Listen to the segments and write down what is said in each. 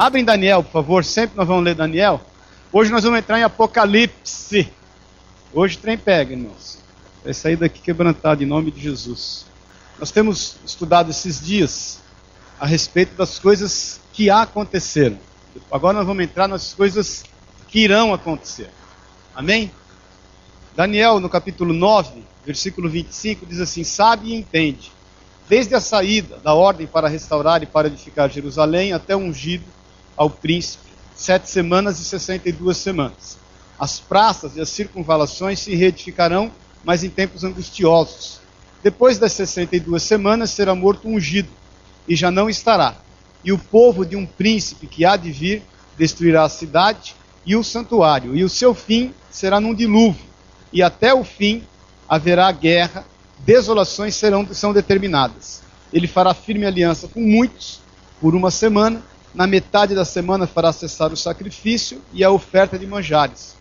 Abre em Daniel, por favor, sempre nós vamos ler Daniel. Hoje nós vamos entrar em Apocalipse. Hoje trem pega, irmãos. Vai sair daqui quebrantado em nome de Jesus. Nós temos estudado esses dias a respeito das coisas que aconteceram. Agora nós vamos entrar nas coisas que irão acontecer. Amém? Daniel, no capítulo 9, versículo 25, diz assim: Sabe e entende, desde a saída da ordem para restaurar e para edificar Jerusalém até o ungido ao príncipe, sete semanas e sessenta e duas semanas. As praças e as circunvalações se reedificarão, mas em tempos angustiosos. Depois das sessenta e duas semanas será morto ungido, e já não estará. E o povo de um príncipe que há de vir destruirá a cidade e o santuário, e o seu fim será num dilúvio, e até o fim haverá guerra, desolações serão são determinadas. Ele fará firme aliança com muitos por uma semana, na metade da semana fará cessar o sacrifício e a oferta de manjares.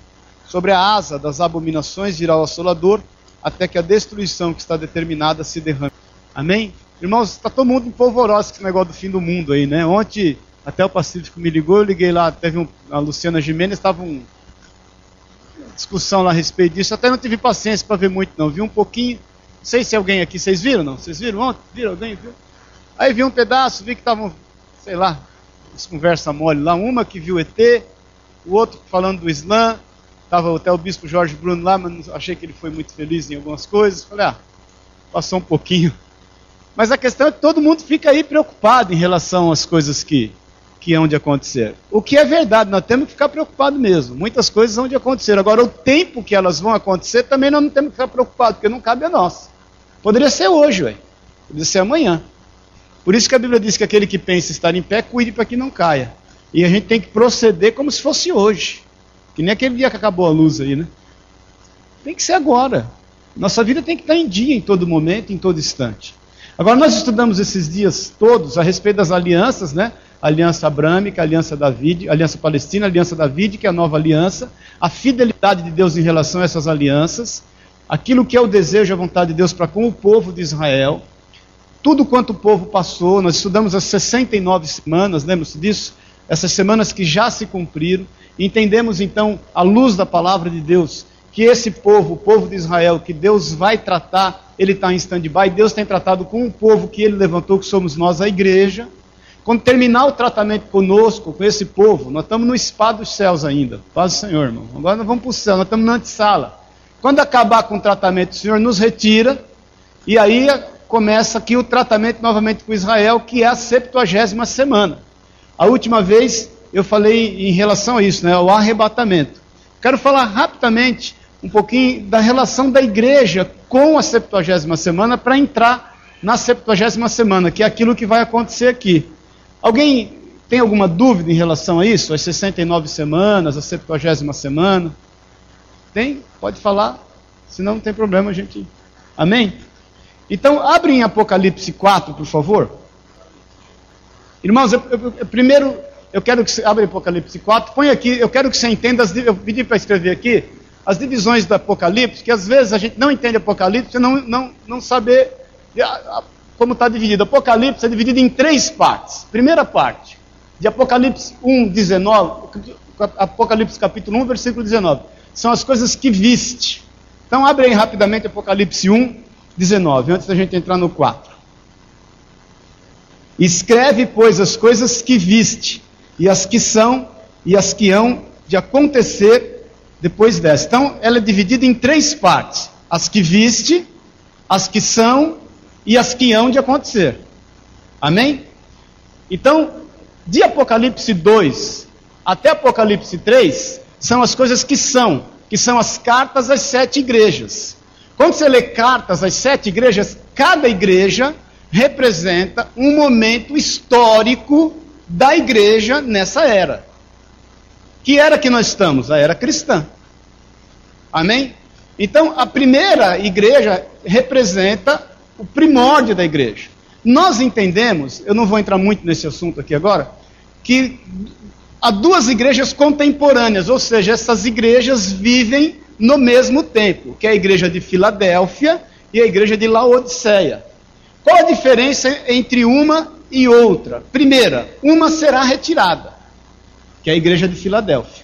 Sobre a asa das abominações virá o assolador, até que a destruição que está determinada se derrame. Amém? Irmãos, está todo mundo em polvorosa com esse negócio do fim do mundo aí, né? Ontem, até o Pacífico me ligou, eu liguei lá, teve um, a Luciana Gimenez, estava um, discussão lá a respeito disso. Até não tive paciência para ver muito, não. Vi um pouquinho. Não sei se alguém aqui, vocês viram, não? Vocês viram ontem? Viram alguém? Viu? Aí vi um pedaço, vi que estavam, sei lá, conversa mole lá. Uma que viu ET, o outro falando do Islã. Estava até o bispo Jorge Bruno lá, mas achei que ele foi muito feliz em algumas coisas. Falei, ah, passou um pouquinho. Mas a questão é que todo mundo fica aí preocupado em relação às coisas que, que hão de acontecer. O que é verdade, nós temos que ficar preocupados mesmo. Muitas coisas hão de acontecer. Agora, o tempo que elas vão acontecer, também nós não temos que ficar preocupados, porque não cabe a nós. Poderia ser hoje, ué. poderia ser amanhã. Por isso que a Bíblia diz que aquele que pensa estar em pé, cuide para que não caia. E a gente tem que proceder como se fosse hoje. Que nem aquele dia que acabou a luz aí, né? Tem que ser agora. Nossa vida tem que estar em dia em todo momento, em todo instante. Agora, nós estudamos esses dias todos a respeito das alianças, né? Aliança Abrâmica, Aliança David, Aliança Palestina, Aliança David, que é a nova aliança, a fidelidade de Deus em relação a essas alianças, aquilo que é o desejo e a vontade de Deus para com o povo de Israel, tudo quanto o povo passou, nós estudamos as 69 semanas, lembra-se disso? Essas semanas que já se cumpriram, entendemos então, à luz da palavra de Deus, que esse povo, o povo de Israel, que Deus vai tratar, ele está em stand-by, Deus tem tratado com o povo que ele levantou, que somos nós, a igreja. Quando terminar o tratamento conosco, com esse povo, nós estamos no spa dos céus ainda. Paz do Senhor, irmão. Agora nós vamos para o céu, nós estamos na antessala. Quando acabar com o tratamento, o Senhor nos retira, e aí começa aqui o tratamento novamente com Israel, que é a 70 semana. A última vez eu falei em relação a isso, né, o arrebatamento. Quero falar rapidamente um pouquinho da relação da igreja com a 70 semana para entrar na 70 semana, que é aquilo que vai acontecer aqui. Alguém tem alguma dúvida em relação a isso? As 69 semanas, a 70 semana? Tem? Pode falar. Senão não tem problema, a gente. Amém? Então, abre em Apocalipse 4, por favor. Irmãos, eu, eu, eu, primeiro eu quero que você abra Apocalipse 4, põe aqui, eu quero que você entenda, as, eu pedi para escrever aqui, as divisões do Apocalipse, que às vezes a gente não entende Apocalipse e não, não, não saber como está dividido. Apocalipse é dividido em três partes. Primeira parte, de Apocalipse 1, 19, Apocalipse capítulo 1, versículo 19, são as coisas que viste. Então abre aí rapidamente Apocalipse 1, 19, antes da gente entrar no 4. Escreve, pois, as coisas que viste, e as que são, e as que hão de acontecer depois dessa. Então, ela é dividida em três partes: as que viste, as que são e as que hão de acontecer. Amém? Então, de Apocalipse 2 até Apocalipse 3, são as coisas que são, que são as cartas às sete igrejas. Quando você lê cartas às sete igrejas, cada igreja representa um momento histórico da igreja nessa era. Que era que nós estamos? A era cristã. Amém? Então, a primeira igreja representa o primórdio da igreja. Nós entendemos, eu não vou entrar muito nesse assunto aqui agora, que há duas igrejas contemporâneas, ou seja, essas igrejas vivem no mesmo tempo, que é a igreja de Filadélfia e a igreja de Laodiceia. Qual a diferença entre uma e outra? Primeira, uma será retirada. que é a igreja de Filadélfia.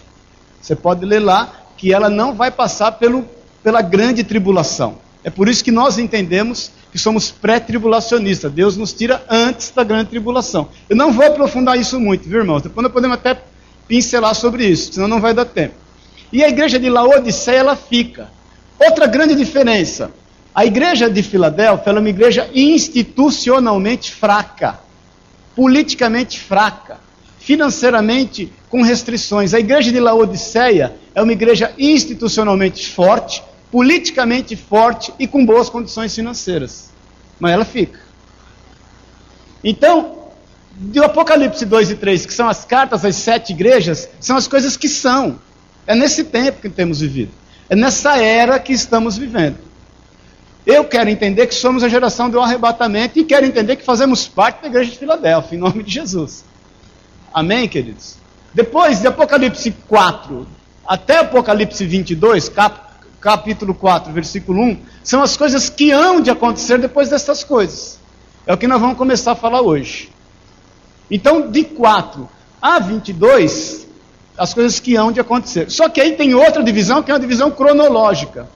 Você pode ler lá que ela não vai passar pelo, pela grande tribulação. É por isso que nós entendemos que somos pré-tribulacionistas. Deus nos tira antes da grande tribulação. Eu não vou aprofundar isso muito, viu, irmãos? Depois nós podemos até pincelar sobre isso, senão não vai dar tempo. E a igreja de Laodiceia, ela fica. Outra grande diferença. A igreja de Filadélfia é uma igreja institucionalmente fraca, politicamente fraca, financeiramente com restrições. A igreja de Laodiceia é uma igreja institucionalmente forte, politicamente forte e com boas condições financeiras. Mas ela fica. Então, do Apocalipse 2 e 3, que são as cartas às sete igrejas, são as coisas que são. É nesse tempo que temos vivido. É nessa era que estamos vivendo. Eu quero entender que somos a geração do arrebatamento e quero entender que fazemos parte da igreja de Filadélfia, em nome de Jesus. Amém, queridos? Depois de Apocalipse 4 até Apocalipse 22, cap capítulo 4, versículo 1, são as coisas que hão de acontecer depois dessas coisas. É o que nós vamos começar a falar hoje. Então, de 4 a 22, as coisas que hão de acontecer. Só que aí tem outra divisão, que é uma divisão cronológica.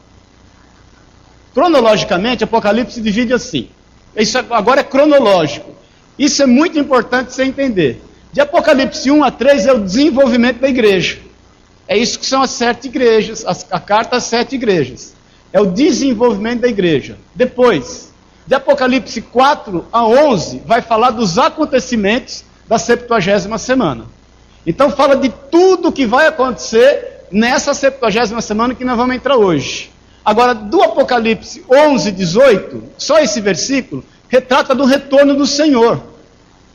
Cronologicamente, Apocalipse se divide assim. Isso agora é cronológico. Isso é muito importante você entender. De Apocalipse 1 a 3 é o desenvolvimento da igreja. É isso que são as sete igrejas, as, a carta às sete igrejas. É o desenvolvimento da igreja. Depois, de Apocalipse 4 a 11, vai falar dos acontecimentos da 70 semana. Então fala de tudo que vai acontecer nessa 70 semana que nós vamos entrar hoje. Agora, do Apocalipse 11, 18, só esse versículo retrata do retorno do Senhor,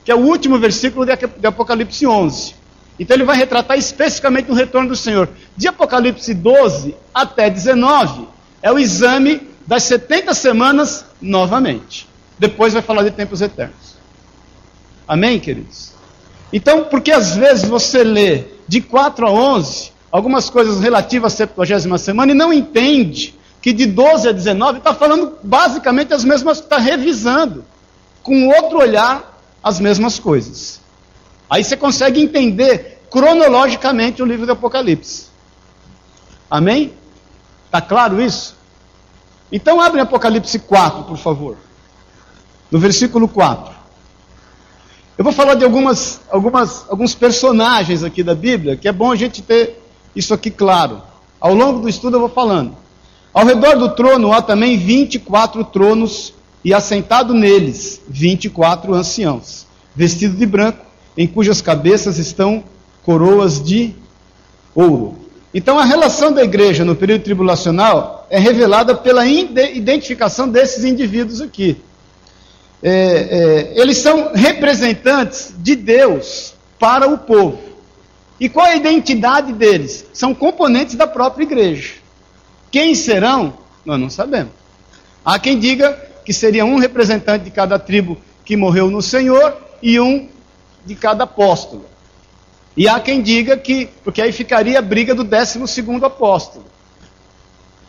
que é o último versículo de Apocalipse 11. Então ele vai retratar especificamente o retorno do Senhor. De Apocalipse 12 até 19 é o exame das 70 semanas novamente. Depois vai falar de tempos eternos. Amém, queridos? Então, porque às vezes você lê de 4 a 11 algumas coisas relativas à 70 semana e não entende que de 12 a 19 está falando basicamente as mesmas, está revisando com outro olhar as mesmas coisas. Aí você consegue entender cronologicamente o livro do Apocalipse. Amém? Está claro isso? Então abre Apocalipse 4, por favor. No versículo 4. Eu vou falar de algumas, algumas, alguns personagens aqui da Bíblia, que é bom a gente ter isso aqui claro. Ao longo do estudo eu vou falando. Ao redor do trono há também 24 tronos, e assentado neles 24 anciãos, vestidos de branco, em cujas cabeças estão coroas de ouro. Então a relação da igreja no período tribulacional é revelada pela identificação desses indivíduos aqui. É, é, eles são representantes de Deus para o povo. E qual é a identidade deles? São componentes da própria igreja. Quem serão? Nós não sabemos. Há quem diga que seria um representante de cada tribo que morreu no Senhor e um de cada apóstolo. E há quem diga que, porque aí ficaria a briga do 12 apóstolo.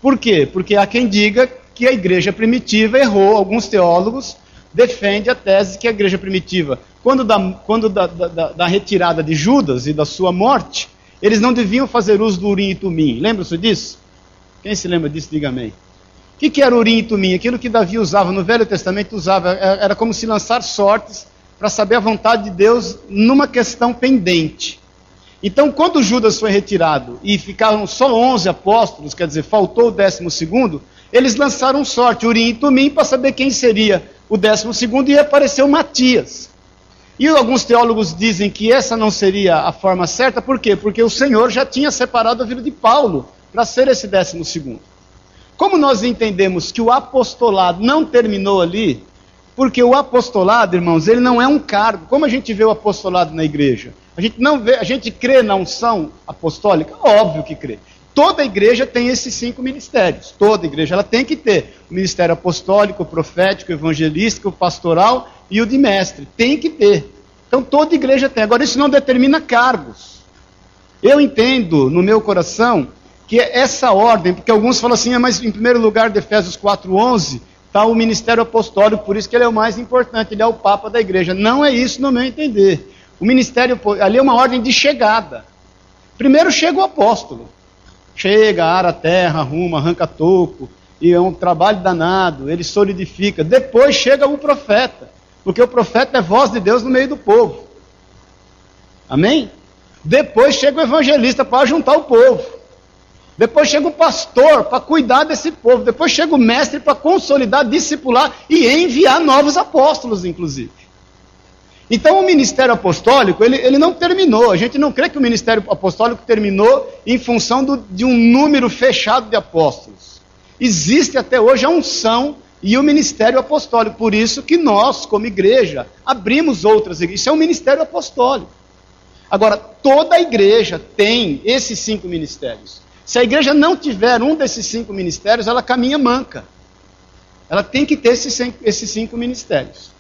Por quê? Porque há quem diga que a igreja primitiva errou, alguns teólogos defendem a tese que a igreja primitiva, quando, da, quando da, da, da retirada de Judas e da sua morte, eles não deviam fazer uso do Urim e Tumim. Lembra-se disso? Quem se lembra disso, diga amém. O que, que era Urim e Tumim? Aquilo que Davi usava no Velho Testamento, usava, era como se lançar sortes para saber a vontade de Deus numa questão pendente. Então, quando Judas foi retirado e ficaram só 11 apóstolos, quer dizer, faltou o décimo segundo, eles lançaram sorte, Urim e Tumim, para saber quem seria o décimo segundo, apareceu Matias. E alguns teólogos dizem que essa não seria a forma certa, por quê? Porque o Senhor já tinha separado a vida de Paulo para ser esse décimo segundo. Como nós entendemos que o apostolado não terminou ali, porque o apostolado, irmãos, ele não é um cargo. Como a gente vê o apostolado na igreja? A gente não vê, a gente crê na unção apostólica? Óbvio que crê. Toda igreja tem esses cinco ministérios. Toda igreja ela tem que ter o ministério apostólico, o profético, o evangelístico, o pastoral e o de mestre. Tem que ter. Então toda igreja tem. Agora isso não determina cargos. Eu entendo no meu coração que é essa ordem, porque alguns falam assim, ah, mas em primeiro lugar de Efésios 4:11 está o ministério apostólico, por isso que ele é o mais importante, ele é o papa da igreja. Não é isso no meu entender. O ministério, ali é uma ordem de chegada. Primeiro chega o apóstolo. Chega, ara a terra, arruma, arranca toco, e é um trabalho danado, ele solidifica. Depois chega o profeta, porque o profeta é voz de Deus no meio do povo. Amém? Depois chega o evangelista para juntar o povo. Depois chega o pastor para cuidar desse povo. Depois chega o mestre para consolidar, discipular e enviar novos apóstolos, inclusive. Então o ministério apostólico, ele, ele não terminou. A gente não crê que o ministério apostólico terminou em função do, de um número fechado de apóstolos. Existe até hoje a unção e o ministério apostólico. Por isso que nós, como igreja, abrimos outras igrejas. Isso é um ministério apostólico. Agora, toda a igreja tem esses cinco ministérios. Se a igreja não tiver um desses cinco ministérios, ela caminha manca. Ela tem que ter esses, cinco ministérios.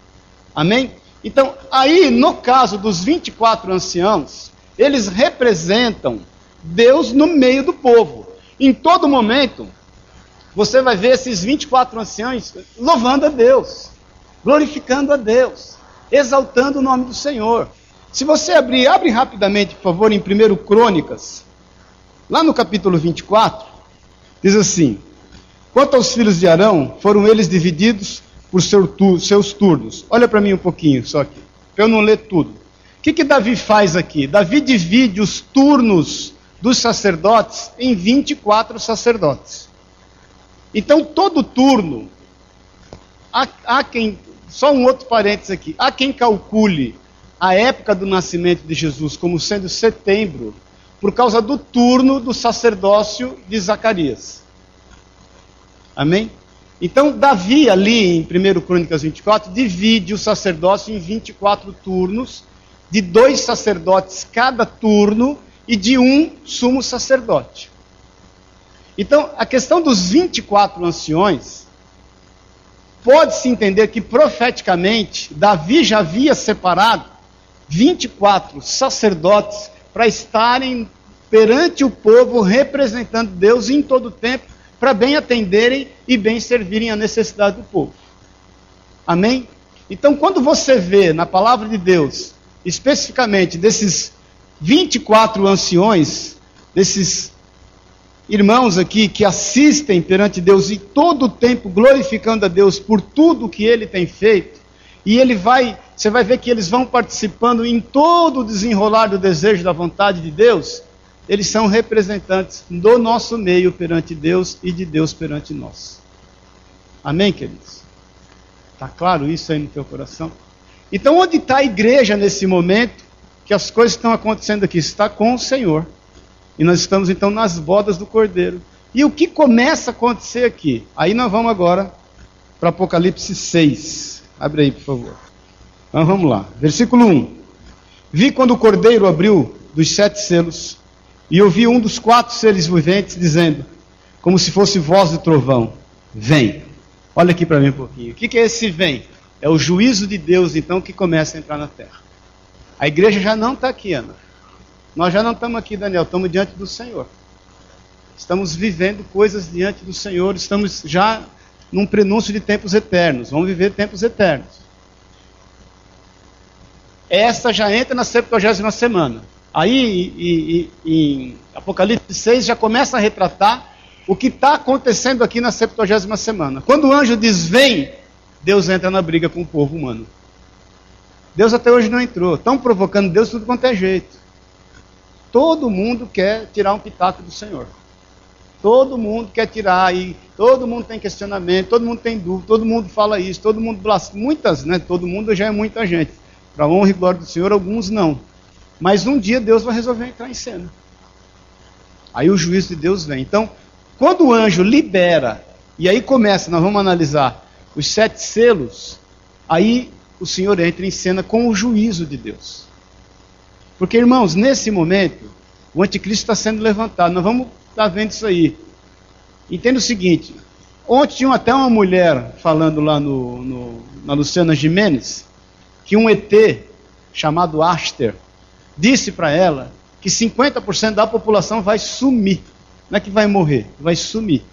Amém? Então, aí, no caso dos 24 anciãos, eles representam Deus no meio do povo. Em todo momento, você vai ver esses 24 anciãos louvando a Deus, glorificando a Deus, exaltando o nome do Senhor. Se você abrir, abre rapidamente, por favor, em 1 Crônicas, lá no capítulo 24, diz assim: Quanto aos filhos de Arão, foram eles divididos por seu tu, seus turnos. Olha para mim um pouquinho, só aqui, para eu não ler tudo. O que, que Davi faz aqui? Davi divide os turnos dos sacerdotes em 24 sacerdotes. Então, todo turno, há, há quem, só um outro parênteses aqui, há quem calcule a época do nascimento de Jesus como sendo setembro, por causa do turno do sacerdócio de Zacarias. Amém? Então, Davi, ali em 1 Crônicas 24, divide o sacerdócio em 24 turnos, de dois sacerdotes cada turno e de um sumo sacerdote. Então, a questão dos 24 anciões, pode-se entender que profeticamente, Davi já havia separado 24 sacerdotes para estarem perante o povo representando Deus em todo o tempo para bem atenderem e bem servirem a necessidade do povo. Amém? Então, quando você vê na palavra de Deus, especificamente desses 24 anciões, desses irmãos aqui que assistem perante Deus e todo o tempo glorificando a Deus por tudo que ele tem feito, e ele vai, você vai ver que eles vão participando em todo o desenrolar do desejo da vontade de Deus, eles são representantes do nosso meio perante Deus e de Deus perante nós. Amém, queridos? Está claro isso aí no teu coração? Então, onde está a igreja nesse momento que as coisas estão acontecendo aqui? Está com o Senhor. E nós estamos então nas bodas do Cordeiro. E o que começa a acontecer aqui? Aí nós vamos agora para Apocalipse 6. Abre aí, por favor. Então vamos lá. Versículo 1. Vi quando o Cordeiro abriu dos sete selos e ouvi um dos quatro seres viventes dizendo, como se fosse voz de trovão: Vem. Olha aqui para mim um pouquinho. O que é esse vem? É o juízo de Deus, então, que começa a entrar na terra. A igreja já não está aqui, Ana. Nós já não estamos aqui, Daniel, estamos diante do Senhor. Estamos vivendo coisas diante do Senhor, estamos já num prenúncio de tempos eternos. Vamos viver tempos eternos. Essa já entra na 70 semana. Aí, em Apocalipse 6, já começa a retratar o que está acontecendo aqui na 70 semana. Quando o anjo diz vem, Deus entra na briga com o povo humano. Deus até hoje não entrou. Estão provocando Deus tudo quanto é jeito. Todo mundo quer tirar um pitaco do Senhor. Todo mundo quer tirar aí, todo mundo tem questionamento, todo mundo tem dúvida, todo mundo fala isso, todo mundo blasfema. Muitas, né? Todo mundo já é muita gente. Para honra e glória do Senhor, alguns não. Mas um dia Deus vai resolver entrar em cena. Aí o juízo de Deus vem. Então, quando o anjo libera, e aí começa, nós vamos analisar os sete selos, aí o Senhor entra em cena com o juízo de Deus. Porque, irmãos, nesse momento, o anticristo está sendo levantado. Nós vamos estar vendo isso aí. Entenda o seguinte: ontem tinha até uma mulher falando lá no, no, na Luciana Jimenez que um ET chamado Aster disse para ela que 50% da população vai sumir. Não é que vai morrer, vai sumir.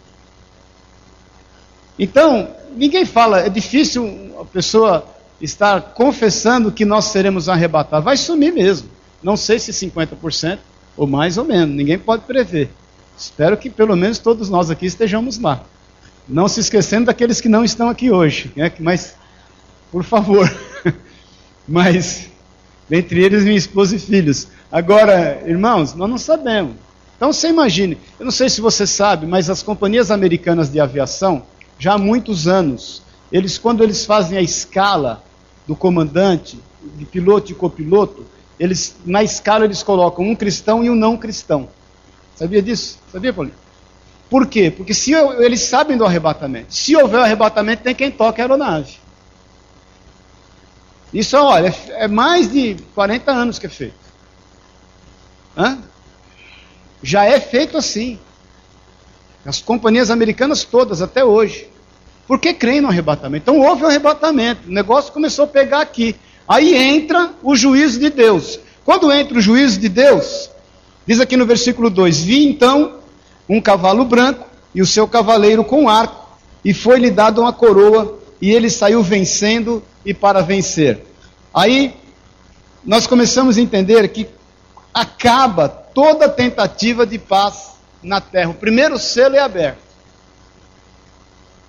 Então, ninguém fala, é difícil a pessoa está confessando que nós seremos arrebatados, vai sumir mesmo. Não sei se 50% ou mais ou menos, ninguém pode prever. Espero que pelo menos todos nós aqui estejamos lá. Não se esquecendo daqueles que não estão aqui hoje, né? mas, por favor, mas, entre eles minha esposa e filhos. Agora, irmãos, nós não sabemos. Então você imagine, eu não sei se você sabe, mas as companhias americanas de aviação, já há muitos anos, eles quando eles fazem a escala do comandante, de piloto e copiloto, eles na escala eles colocam um cristão e um não cristão. Sabia disso? Sabia, Paulinho? Por quê? Porque se eles sabem do arrebatamento. Se houver arrebatamento, tem quem toque a aeronave. Isso, olha, é mais de 40 anos que é feito. Hã? Já é feito assim. As companhias americanas todas, até hoje. Por que creem no arrebatamento? Então houve o um arrebatamento. O negócio começou a pegar aqui. Aí entra o juízo de Deus. Quando entra o juízo de Deus, diz aqui no versículo 2: Vi então um cavalo branco e o seu cavaleiro com arco, e foi-lhe dado uma coroa, e ele saiu vencendo e para vencer. Aí nós começamos a entender que acaba toda tentativa de paz na terra. O primeiro selo é aberto.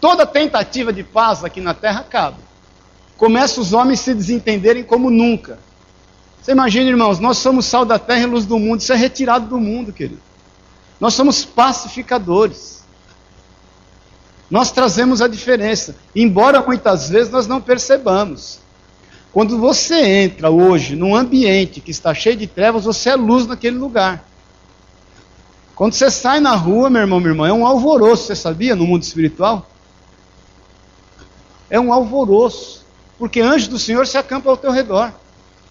Toda tentativa de paz aqui na terra acaba. Começa os homens se desentenderem como nunca. Você imagina, irmãos, nós somos sal da terra e luz do mundo. Isso é retirado do mundo, querido. Nós somos pacificadores. Nós trazemos a diferença, embora muitas vezes nós não percebamos. Quando você entra hoje num ambiente que está cheio de trevas, você é luz naquele lugar. Quando você sai na rua, meu irmão, minha irmã, é um alvoroço, você sabia, no mundo espiritual? É um alvoroço, porque anjos do Senhor se acampam ao teu redor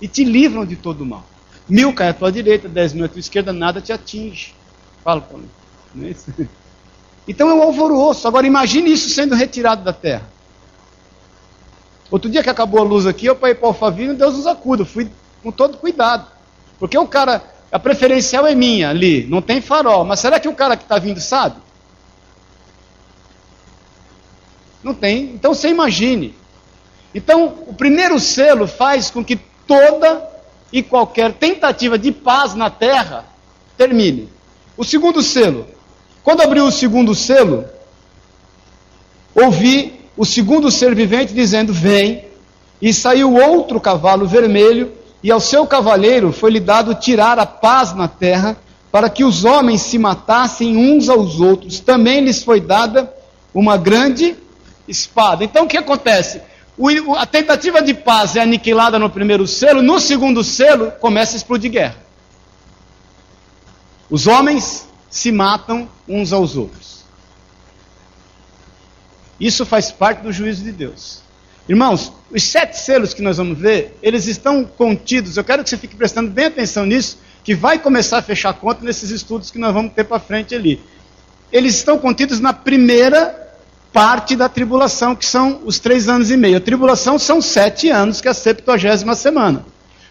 e te livram de todo o mal. Mil cai à tua direita, dez mil à tua esquerda, nada te atinge. Fala, Paulo. Não é isso? Então é um alvoroço. Agora imagine isso sendo retirado da terra. Outro dia que acabou a luz aqui, eu para ir para Alphaville, Deus nos acuda. Fui com todo cuidado. Porque o cara, a preferencial é minha ali, não tem farol. Mas será que o cara que está vindo sabe? Não tem. Então você imagine. Então, o primeiro selo faz com que toda e qualquer tentativa de paz na terra termine. O segundo selo. Quando abriu o segundo selo, ouvi o segundo ser vivente dizendo: Vem. E saiu outro cavalo vermelho, e ao seu cavaleiro foi-lhe dado tirar a paz na terra, para que os homens se matassem uns aos outros. Também lhes foi dada uma grande espada. Então o que acontece? O, a tentativa de paz é aniquilada no primeiro selo, no segundo selo começa a explodir guerra. Os homens se matam uns aos outros. Isso faz parte do juízo de Deus. Irmãos, os sete selos que nós vamos ver, eles estão contidos. Eu quero que você fique prestando bem atenção nisso, que vai começar a fechar conta nesses estudos que nós vamos ter para frente ali. Eles estão contidos na primeira parte da tribulação, que são os três anos e meio. A tribulação são sete anos, que é a septuagésima semana.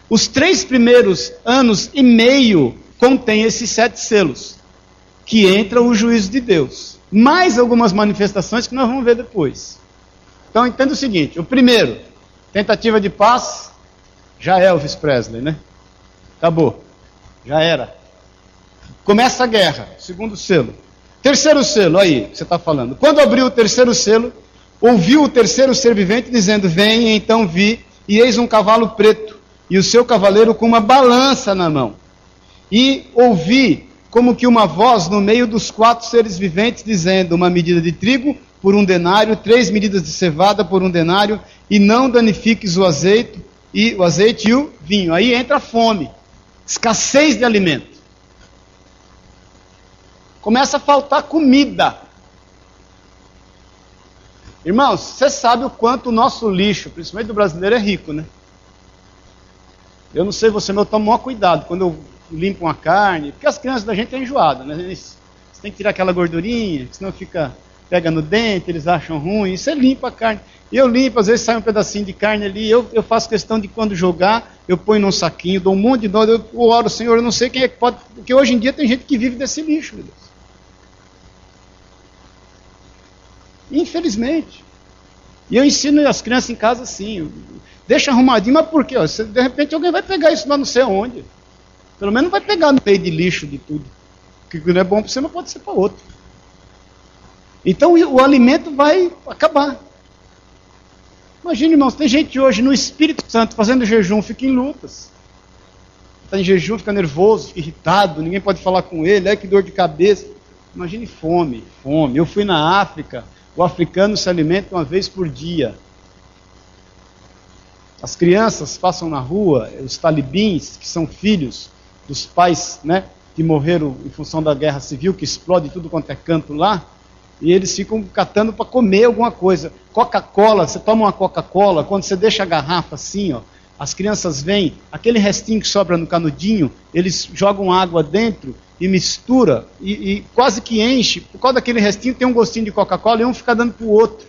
Os três primeiros anos e meio contêm esses sete selos, que entra o juízo de Deus mais algumas manifestações que nós vamos ver depois. Então entenda o seguinte: o primeiro, tentativa de paz, já é Elvis Presley, né? Acabou. Já era. Começa a guerra, segundo selo. Terceiro selo, aí, que você está falando. Quando abriu o terceiro selo, ouviu o terceiro ser vivente dizendo: Vem, então vi, e eis um cavalo preto, e o seu cavaleiro com uma balança na mão. E ouvi como que uma voz no meio dos quatro seres viventes dizendo: uma medida de trigo por um denário, três medidas de cevada por um denário, e não danifiques o azeite e o azeite e o vinho. Aí entra a fome, escassez de alimento. Começa a faltar comida. Irmãos, você sabe o quanto o nosso lixo, principalmente do brasileiro, é rico, né? Eu não sei você, mas eu tomo maior cuidado. Quando eu limpam a carne, porque as crianças da gente estão enjoadas, né? Eles, tem que tirar aquela gordurinha, senão fica, pega no dente, eles acham ruim, você limpa a carne. Eu limpo, às vezes sai um pedacinho de carne ali, eu, eu faço questão de quando jogar, eu ponho num saquinho, dou um monte de dó, eu, oro, Senhor, eu não sei quem é que pode, porque hoje em dia tem gente que vive desse lixo, meu Deus. Infelizmente. E eu ensino as crianças em casa assim. Deixa arrumadinho, mas por quê? De repente alguém vai pegar isso lá não sei onde. Pelo menos vai pegar no meio de lixo de tudo. O que não é bom para você não pode ser para outro. Então o alimento vai acabar. Imagine, irmãos, tem gente hoje no Espírito Santo fazendo jejum, fica em lutas. Está em jejum, fica nervoso, fica irritado, ninguém pode falar com ele, é que dor de cabeça. Imagine fome, fome. Eu fui na África, o africano se alimenta uma vez por dia. As crianças passam na rua, os talibins, que são filhos dos pais né, que morreram em função da guerra civil, que explode tudo quanto é canto lá, e eles ficam catando para comer alguma coisa. Coca-Cola, você toma uma Coca-Cola, quando você deixa a garrafa assim, ó, as crianças vêm, aquele restinho que sobra no canudinho, eles jogam água dentro e mistura e, e quase que enche. Por causa daquele restinho tem um gostinho de Coca-Cola e um fica dando para o outro.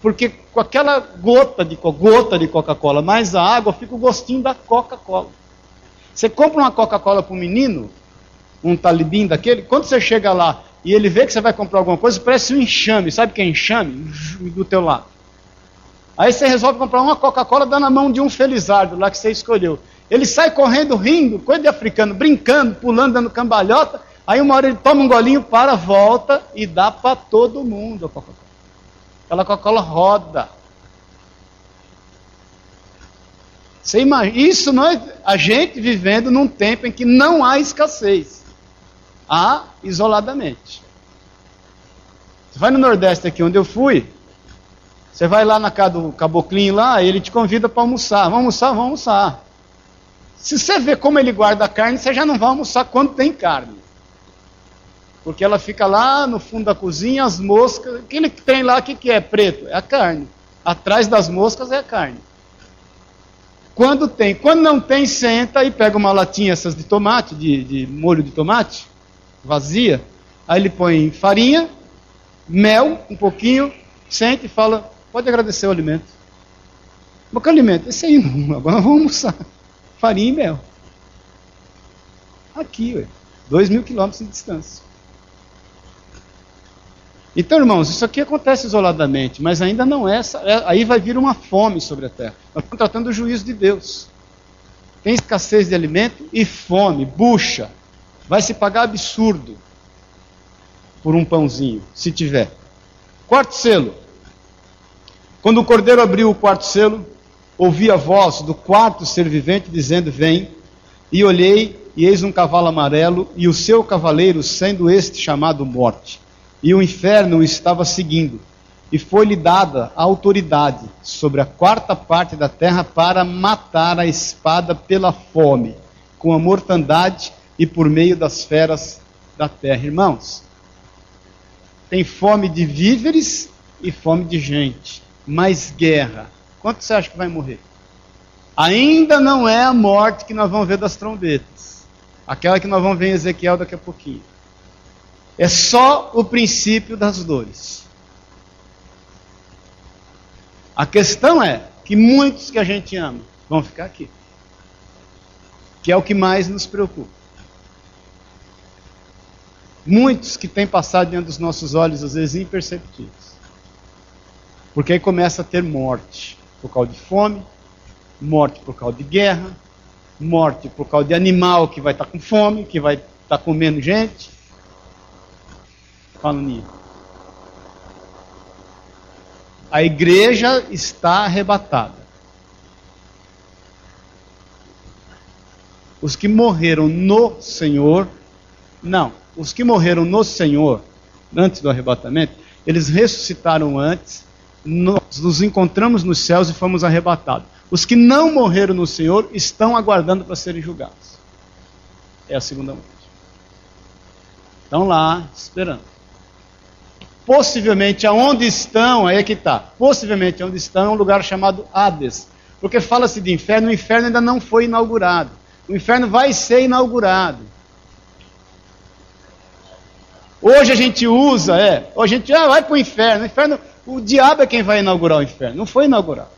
Porque com aquela gota de, gota de Coca-Cola mais a água, fica o gostinho da Coca-Cola. Você compra uma Coca-Cola para o menino, um talibim daquele, quando você chega lá e ele vê que você vai comprar alguma coisa, parece um enxame. Sabe o que é enxame? Do teu lado. Aí você resolve comprar uma Coca-Cola, dá na mão de um felizardo lá que você escolheu. Ele sai correndo, rindo, coisa de africano, brincando, pulando, dando cambalhota. Aí uma hora ele toma um golinho, para, volta e dá para todo mundo a Coca-Cola. Aquela Coca-Cola roda. Você imagina, isso nós, a gente vivendo num tempo em que não há escassez há isoladamente. Você vai no Nordeste aqui, onde eu fui, você vai lá na casa do caboclinho lá, ele te convida para almoçar. Vamos almoçar? Vamos almoçar. Se você vê como ele guarda a carne, você já não vai almoçar quando tem carne. Porque ela fica lá no fundo da cozinha, as moscas. Aquele que tem lá, o que, que é preto? É a carne. Atrás das moscas é a carne. Quando tem. Quando não tem, senta e pega uma latinha essas de tomate, de, de molho de tomate vazia. Aí ele põe farinha, mel, um pouquinho, sente e fala: pode agradecer o alimento. Mas que alimento? Esse aí, agora nós vamos almoçar. Farinha e mel. Aqui, ué, dois mil quilômetros de distância. Então, irmãos, isso aqui acontece isoladamente, mas ainda não é. É, aí vai vir uma fome sobre a terra. Nós estamos tratando do juízo de Deus. Tem escassez de alimento e fome, bucha, vai se pagar absurdo por um pãozinho, se tiver. Quarto selo. Quando o cordeiro abriu o quarto selo, ouvi a voz do quarto ser vivente dizendo: Vem. E olhei, e eis um cavalo amarelo, e o seu cavaleiro, sendo este chamado Morte. E o inferno o estava seguindo. E foi-lhe dada a autoridade sobre a quarta parte da terra para matar a espada pela fome, com a mortandade e por meio das feras da terra. Irmãos, tem fome de víveres e fome de gente, mais guerra. Quanto você acha que vai morrer? Ainda não é a morte que nós vamos ver das trombetas, aquela que nós vamos ver em Ezequiel daqui a pouquinho. É só o princípio das dores. A questão é que muitos que a gente ama vão ficar aqui, que é o que mais nos preocupa. Muitos que têm passado diante dos nossos olhos, às vezes imperceptíveis. Porque aí começa a ter morte por causa de fome, morte por causa de guerra, morte por causa de animal que vai estar com fome, que vai estar comendo gente. Fala nisso. A igreja está arrebatada. Os que morreram no Senhor, não os que morreram no Senhor, antes do arrebatamento, eles ressuscitaram antes, nós nos encontramos nos céus e fomos arrebatados. Os que não morreram no Senhor estão aguardando para serem julgados. É a segunda morte. Estão lá esperando. Possivelmente aonde estão, aí é que está. Possivelmente aonde estão é um lugar chamado Hades. Porque fala-se de inferno, o inferno ainda não foi inaugurado. O inferno vai ser inaugurado. Hoje a gente usa, é, hoje a gente ah, vai para o inferno. O inferno, o diabo é quem vai inaugurar o inferno, não foi inaugurado.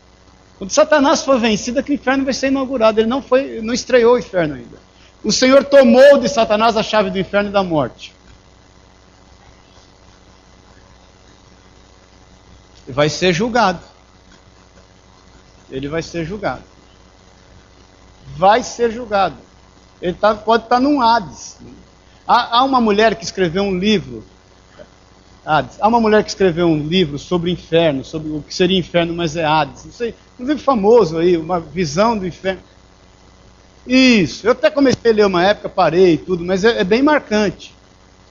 Quando Satanás for vencido, é que o inferno vai ser inaugurado. Ele não foi, não estreou o inferno ainda. O Senhor tomou de Satanás a chave do inferno e da morte. Vai ser julgado. Ele vai ser julgado. Vai ser julgado. Ele tá, pode estar tá num Hades. Há, há, uma mulher que escreveu um livro. Hades. Há uma mulher que escreveu um livro sobre o inferno, sobre o que seria inferno, mas é Hades. Não sei, um livro famoso aí, uma visão do inferno. Isso. Eu até comecei a ler uma época, parei e tudo, mas é, é bem marcante.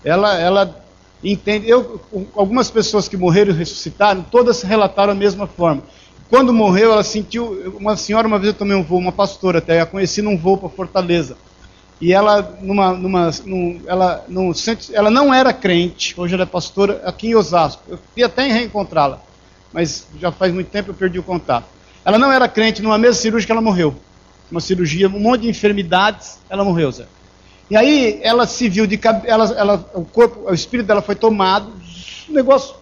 Ela, ela entende. Eu, algumas pessoas que morreram e ressuscitaram, todas relataram a mesma forma. Quando morreu, ela sentiu. Uma senhora, uma vez eu tomei um voo, uma pastora até, a conheci num voo para Fortaleza. E ela, numa, numa, num, ela, num, ela não era crente, hoje ela é pastora aqui em Osasco. Eu queria até reencontrá-la, mas já faz muito tempo eu perdi o contato. Ela não era crente, numa mesa cirúrgica ela morreu. Uma cirurgia, um monte de enfermidades, ela morreu, Zé. E aí ela se viu de ela, ela, o corpo, o espírito dela foi tomado, negócio.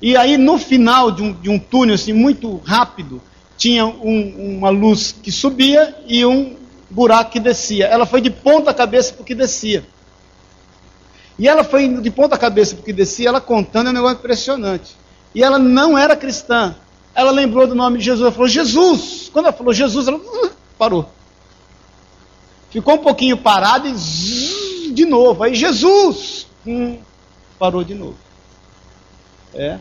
E aí no final de um, de um túnel assim muito rápido tinha um, uma luz que subia e um buraco que descia. Ela foi de ponta cabeça porque descia. E ela foi de ponta cabeça porque descia, ela contando é um negócio impressionante. E ela não era cristã. Ela lembrou do nome de Jesus. Ela falou, Jesus! Quando ela falou Jesus, ela parou. Ficou um pouquinho parado e zzz, de novo. Aí Jesus hum, parou de novo. É,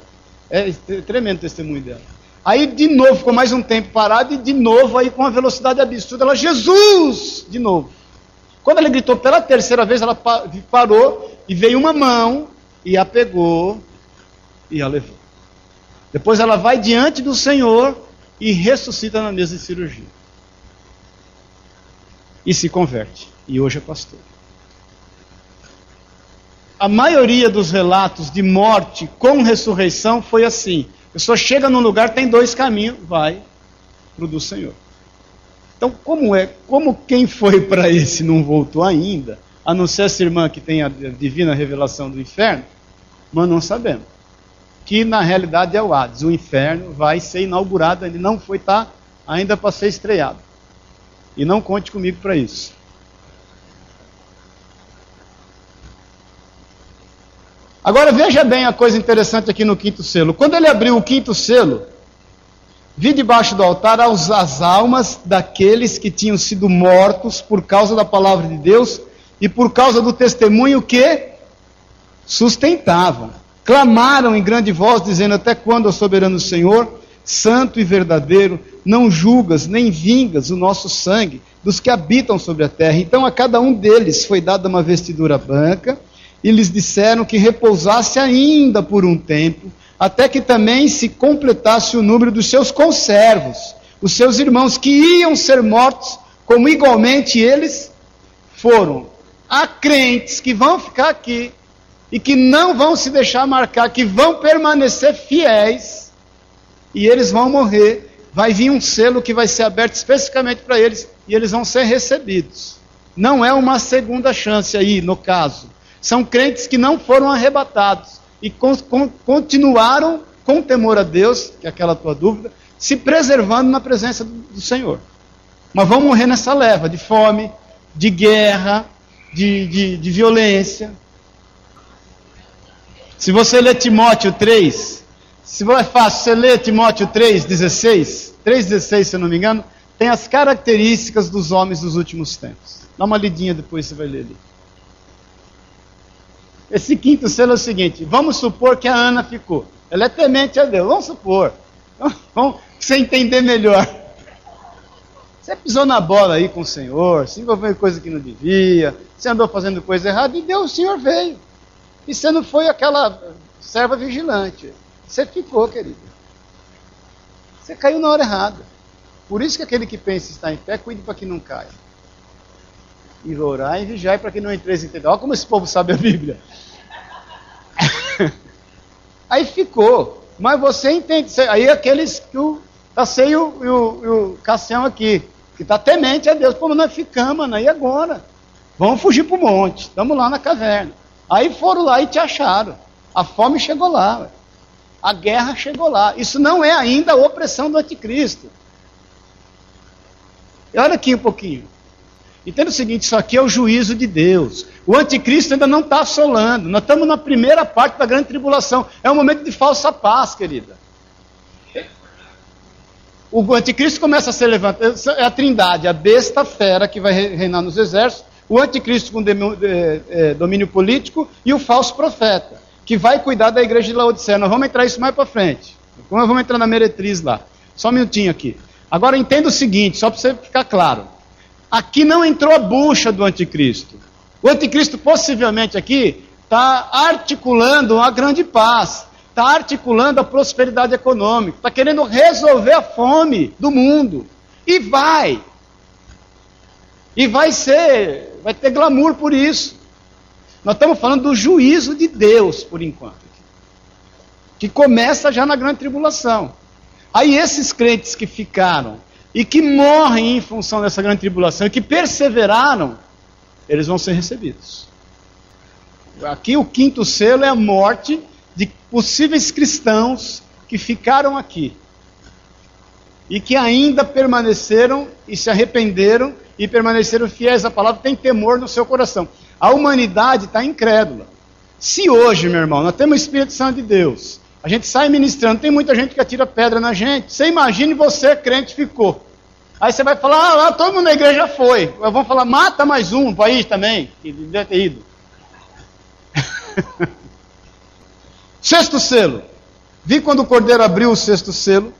é tremendo o testemunho dela. Aí de novo ficou mais um tempo parado e de novo aí com uma velocidade absurda ela Jesus de novo. Quando ela gritou pela terceira vez, ela parou e veio uma mão e a pegou e a levou. Depois ela vai diante do Senhor e ressuscita na mesa de cirurgia e se converte. E hoje é pastor. A maioria dos relatos de morte com ressurreição foi assim. A pessoa chega num lugar, tem dois caminhos, vai para o do Senhor. Então, como é, como quem foi para esse não voltou ainda, a não ser essa irmã que tem a divina revelação do inferno, mas não sabemos. Que na realidade é o Hades. O inferno vai ser inaugurado, ele não foi estar tá ainda para ser estreado. E não conte comigo para isso. Agora veja bem a coisa interessante aqui no quinto selo. Quando ele abriu o quinto selo, vi debaixo do altar as, as almas daqueles que tinham sido mortos por causa da palavra de Deus e por causa do testemunho que sustentavam. Clamaram em grande voz, dizendo: Até quando, ó soberano Senhor, santo e verdadeiro, não julgas nem vingas o nosso sangue dos que habitam sobre a terra. Então a cada um deles foi dada uma vestidura branca, e lhes disseram que repousasse ainda por um tempo, até que também se completasse o número dos seus conservos, os seus irmãos, que iam ser mortos, como igualmente eles foram. Há crentes que vão ficar aqui e que não vão se deixar marcar, que vão permanecer fiéis, e eles vão morrer vai vir um selo que vai ser aberto especificamente para eles e eles vão ser recebidos. Não é uma segunda chance aí, no caso. São crentes que não foram arrebatados e con con continuaram com temor a Deus, que é aquela tua dúvida, se preservando na presença do, do Senhor. Mas vão morrer nessa leva de fome, de guerra, de, de, de violência. Se você ler Timóteo 3, se for fácil, você lê Timóteo 3,16, 3,16 se eu não me engano, tem as características dos homens dos últimos tempos. Dá uma lidinha depois, você vai ler ali. Esse quinto selo é o seguinte: vamos supor que a Ana ficou. Ela é temente a Deus, vamos supor. Vamos você entender melhor. Você pisou na bola aí com o Senhor, se envolveu em coisa que não devia, você andou fazendo coisa errada e Deus, o Senhor veio. E você não foi aquela serva vigilante. Você ficou, querido. Você caiu na hora errada. Por isso que aquele que pensa estar em pé, cuide para que não caia. E orar e vigiar para que não entre em tentação. Olha como esse povo sabe a Bíblia. Aí ficou. Mas você entende. Aí aqueles que o tá sem o, o, o Cassião aqui, que está temente a Deus. Como nós ficamos, mano, e agora? Vamos fugir para o monte. Estamos lá na caverna. Aí foram lá e te acharam. A fome chegou lá. A guerra chegou lá. Isso não é ainda a opressão do anticristo. E olha aqui um pouquinho. Entenda o seguinte: isso aqui é o juízo de Deus. O anticristo ainda não está assolando. Nós estamos na primeira parte da grande tribulação. É um momento de falsa paz, querida. O anticristo começa a ser levantado, é a trindade, a besta fera que vai reinar nos exércitos, o anticristo com é, domínio político e o falso profeta, que vai cuidar da igreja de Laodiceia. Nós vamos entrar isso mais para frente. Como nós vamos entrar na meretriz lá. Só um minutinho aqui. Agora entenda o seguinte, só para você ficar claro. Aqui não entrou a bucha do anticristo. O anticristo possivelmente aqui está articulando uma grande paz, está articulando a prosperidade econômica, está querendo resolver a fome do mundo. E vai. E vai ser, vai ter glamour por isso. Nós estamos falando do juízo de Deus, por enquanto. Que começa já na grande tribulação. Aí esses crentes que ficaram e que morrem em função dessa grande tribulação e que perseveraram, eles vão ser recebidos. Aqui o quinto selo é a morte de possíveis cristãos que ficaram aqui e que ainda permaneceram e se arrependeram e permaneceram fiéis à palavra, tem temor no seu coração. A humanidade está incrédula. Se hoje, meu irmão, nós temos o Espírito Santo de Deus, a gente sai ministrando, tem muita gente que atira pedra na gente. Você imagine você, crente, ficou. Aí você vai falar, ah, lá todo mundo na igreja foi. Vamos falar, mata mais um país também, que deve ter ido. sexto selo. Vi quando o cordeiro abriu o sexto selo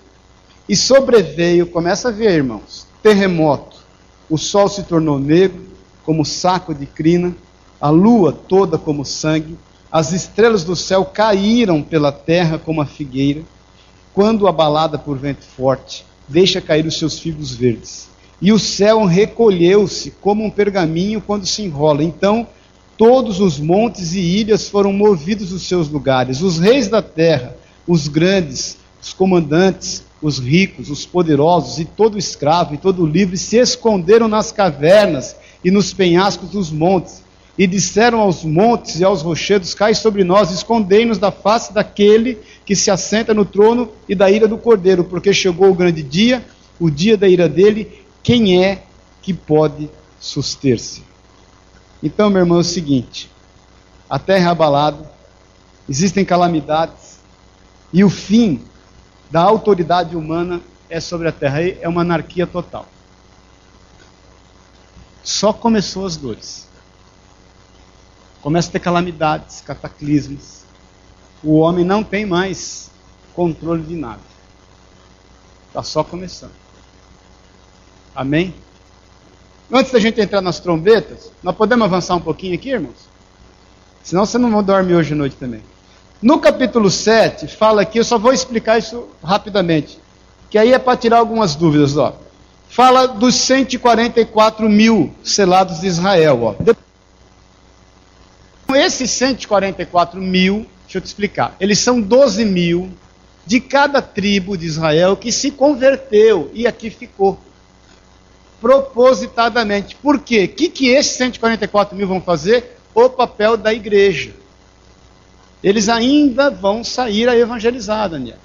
e sobreveio, começa a ver, irmãos, terremoto. O sol se tornou negro, como saco de crina, a lua toda como sangue, as estrelas do céu caíram pela terra como a figueira, quando abalada por vento forte, deixa cair os seus figos verdes. E o céu recolheu-se como um pergaminho quando se enrola. Então todos os montes e ilhas foram movidos dos seus lugares. Os reis da terra, os grandes, os comandantes, os ricos, os poderosos e todo escravo e todo livre se esconderam nas cavernas e nos penhascos dos montes e disseram aos montes e aos rochedos: Cai sobre nós, escondei-nos da face daquele que se assenta no trono e da ira do cordeiro, porque chegou o grande dia, o dia da ira dele. Quem é que pode suster-se? Então, meu irmão, é o seguinte: a terra é abalada, existem calamidades, e o fim da autoridade humana é sobre a terra, é uma anarquia total. Só começou as dores começa a ter calamidades, cataclismos. O homem não tem mais controle de nada. Está só começando. Amém? Antes da gente entrar nas trombetas, nós podemos avançar um pouquinho aqui, irmãos? Senão você não dormir hoje à noite também. No capítulo 7, fala aqui, eu só vou explicar isso rapidamente, que aí é para tirar algumas dúvidas. Ó. Fala dos 144 mil selados de Israel. Ó. Esses 144 mil, deixa eu te explicar, eles são 12 mil de cada tribo de Israel que se converteu e aqui ficou. Propositadamente. Por quê? O que, que esses 144 mil vão fazer? O papel da igreja. Eles ainda vão sair a evangelizar, Daniel.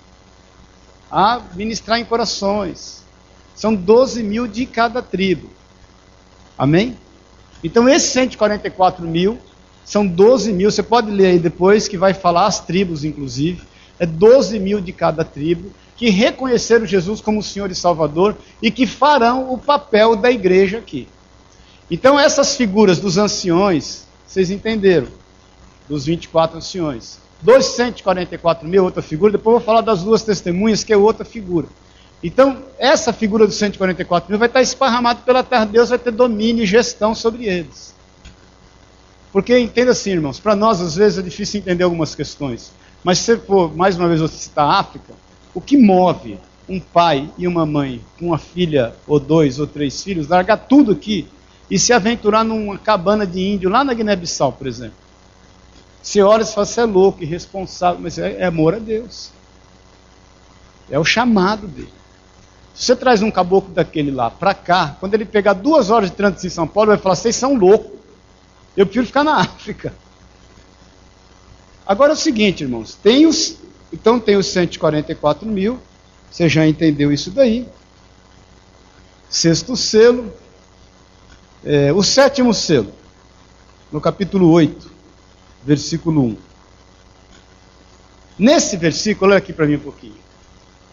A ministrar em corações. São 12 mil de cada tribo. Amém? Então, esses 144 mil são 12 mil, você pode ler aí depois, que vai falar as tribos, inclusive. É 12 mil de cada tribo que reconheceram Jesus como Senhor e Salvador e que farão o papel da igreja aqui. Então, essas figuras dos anciões, vocês entenderam? Dos 24 anciões. Dos 144 mil, outra figura. Depois eu vou falar das duas testemunhas, que é outra figura. Então, essa figura dos 144 mil vai estar esparramada pela terra. Deus vai ter domínio e gestão sobre eles. Porque entenda assim, irmãos, para nós às vezes é difícil entender algumas questões. Mas se for, mais uma vez, você citar a África, o que move um pai e uma mãe com uma filha, ou dois, ou três filhos, largar tudo aqui e se aventurar numa cabana de índio lá na Guiné-Bissau, por exemplo. Você olha e fala, você é louco, irresponsável, mas é, é amor a Deus. É o chamado dele. Se você traz um caboclo daquele lá para cá, quando ele pegar duas horas de trânsito em São Paulo, vai falar: vocês são loucos. Eu prefiro ficar na África. Agora é o seguinte, irmãos. Tem os, então tem os 144 mil. Você já entendeu isso daí. Sexto selo. É, o sétimo selo. No capítulo 8, versículo 1. Nesse versículo, olha aqui para mim um pouquinho.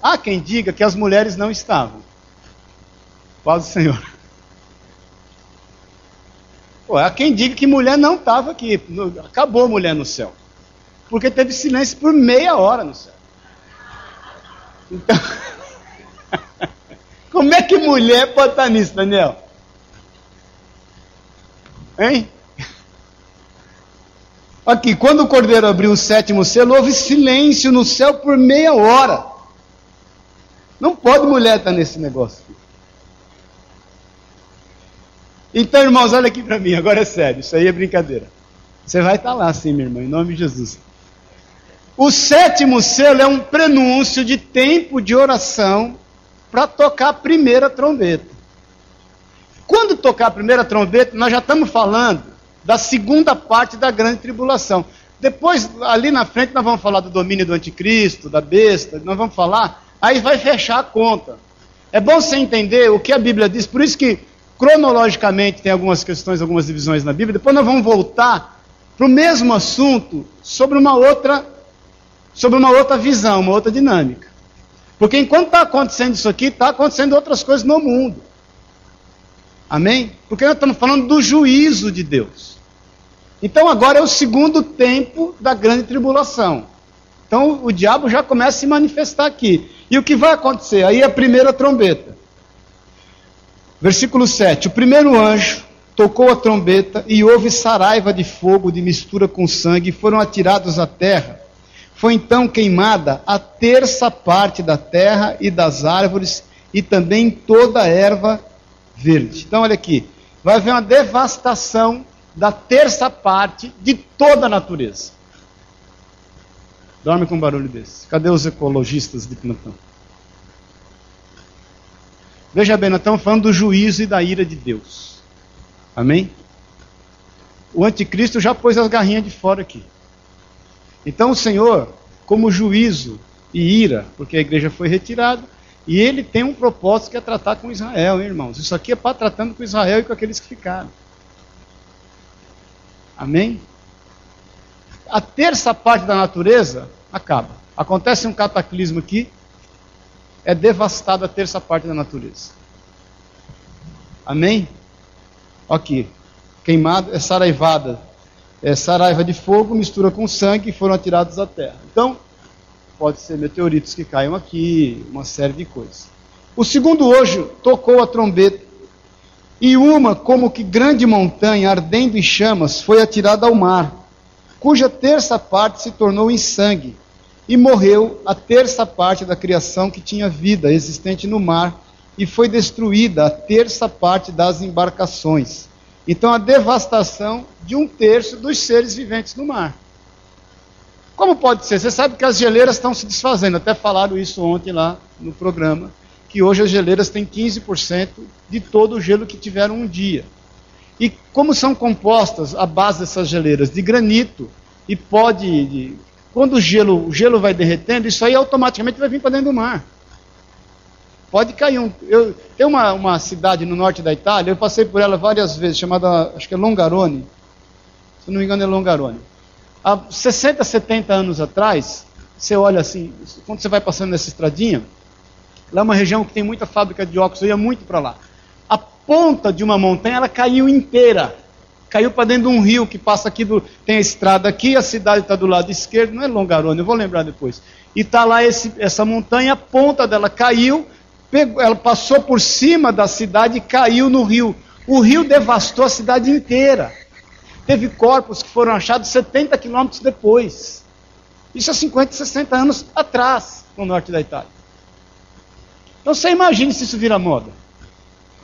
Há quem diga que as mulheres não estavam. Paz do Senhor. Pô, há quem diga que mulher não estava aqui. Acabou mulher no céu. Porque teve silêncio por meia hora no céu. Então, como é que mulher pode estar nisso, Daniel? Hein? Aqui, quando o cordeiro abriu o sétimo selo, houve silêncio no céu por meia hora. Não pode mulher estar nesse negócio. Então, irmãos, olha aqui para mim, agora é sério, isso aí é brincadeira. Você vai estar lá sim, minha irmã, em nome de Jesus. O sétimo selo é um prenúncio de tempo de oração para tocar a primeira trombeta. Quando tocar a primeira trombeta, nós já estamos falando da segunda parte da grande tribulação. Depois, ali na frente, nós vamos falar do domínio do anticristo, da besta, nós vamos falar, aí vai fechar a conta. É bom você entender o que a Bíblia diz, por isso que cronologicamente tem algumas questões, algumas divisões na Bíblia. Depois nós vamos voltar para o mesmo assunto sobre uma outra, sobre uma outra visão, uma outra dinâmica. Porque enquanto está acontecendo isso aqui, está acontecendo outras coisas no mundo. Amém? Porque nós estamos falando do juízo de Deus. Então agora é o segundo tempo da grande tribulação. Então o diabo já começa a se manifestar aqui. E o que vai acontecer? Aí é a primeira trombeta. Versículo 7: O primeiro anjo tocou a trombeta e houve saraiva de fogo de mistura com sangue e foram atirados à terra. Foi então queimada a terça parte da terra e das árvores e também toda a erva verde. Então, olha aqui: vai haver uma devastação da terça parte de toda a natureza. Dorme com um barulho desse. Cadê os ecologistas de plantão? Veja bem, nós estamos falando do juízo e da ira de Deus. Amém? O anticristo já pôs as garrinhas de fora aqui. Então o Senhor, como juízo e ira, porque a igreja foi retirada, e ele tem um propósito que é tratar com Israel, hein, irmãos. Isso aqui é para tratando com Israel e com aqueles que ficaram. Amém? A terça parte da natureza acaba. Acontece um cataclismo aqui, é devastada a terça parte da natureza. Amém? Aqui, queimada, é saraivada, é saraiva de fogo, mistura com sangue e foram atirados à terra. Então, pode ser meteoritos que caiam aqui, uma série de coisas. O segundo hoje tocou a trombeta, e uma, como que grande montanha, ardendo em chamas, foi atirada ao mar, cuja terça parte se tornou em sangue e morreu a terça parte da criação que tinha vida existente no mar, e foi destruída a terça parte das embarcações. Então, a devastação de um terço dos seres viventes no mar. Como pode ser? Você sabe que as geleiras estão se desfazendo, até falaram isso ontem lá no programa, que hoje as geleiras têm 15% de todo o gelo que tiveram um dia. E como são compostas a base dessas geleiras? De granito e pó de, de quando o gelo, o gelo vai derretendo, isso aí automaticamente vai vir para dentro do mar. Pode cair um. Eu, tem uma, uma cidade no norte da Itália, eu passei por ela várias vezes, chamada, acho que é Longarone. Se não me engano, é Longarone. Há 60, 70 anos atrás, você olha assim, quando você vai passando nessa estradinha, lá é uma região que tem muita fábrica de óculos, eu ia muito para lá. A ponta de uma montanha, ela caiu inteira caiu para dentro de um rio que passa aqui, do, tem a estrada aqui, a cidade está do lado esquerdo, não é Longarone, eu vou lembrar depois. E está lá esse, essa montanha, a ponta dela caiu, pegou, ela passou por cima da cidade e caiu no rio. O rio devastou a cidade inteira. Teve corpos que foram achados 70 quilômetros depois. Isso há 50, 60 anos atrás, no norte da Itália. Então você imagine se isso vira moda.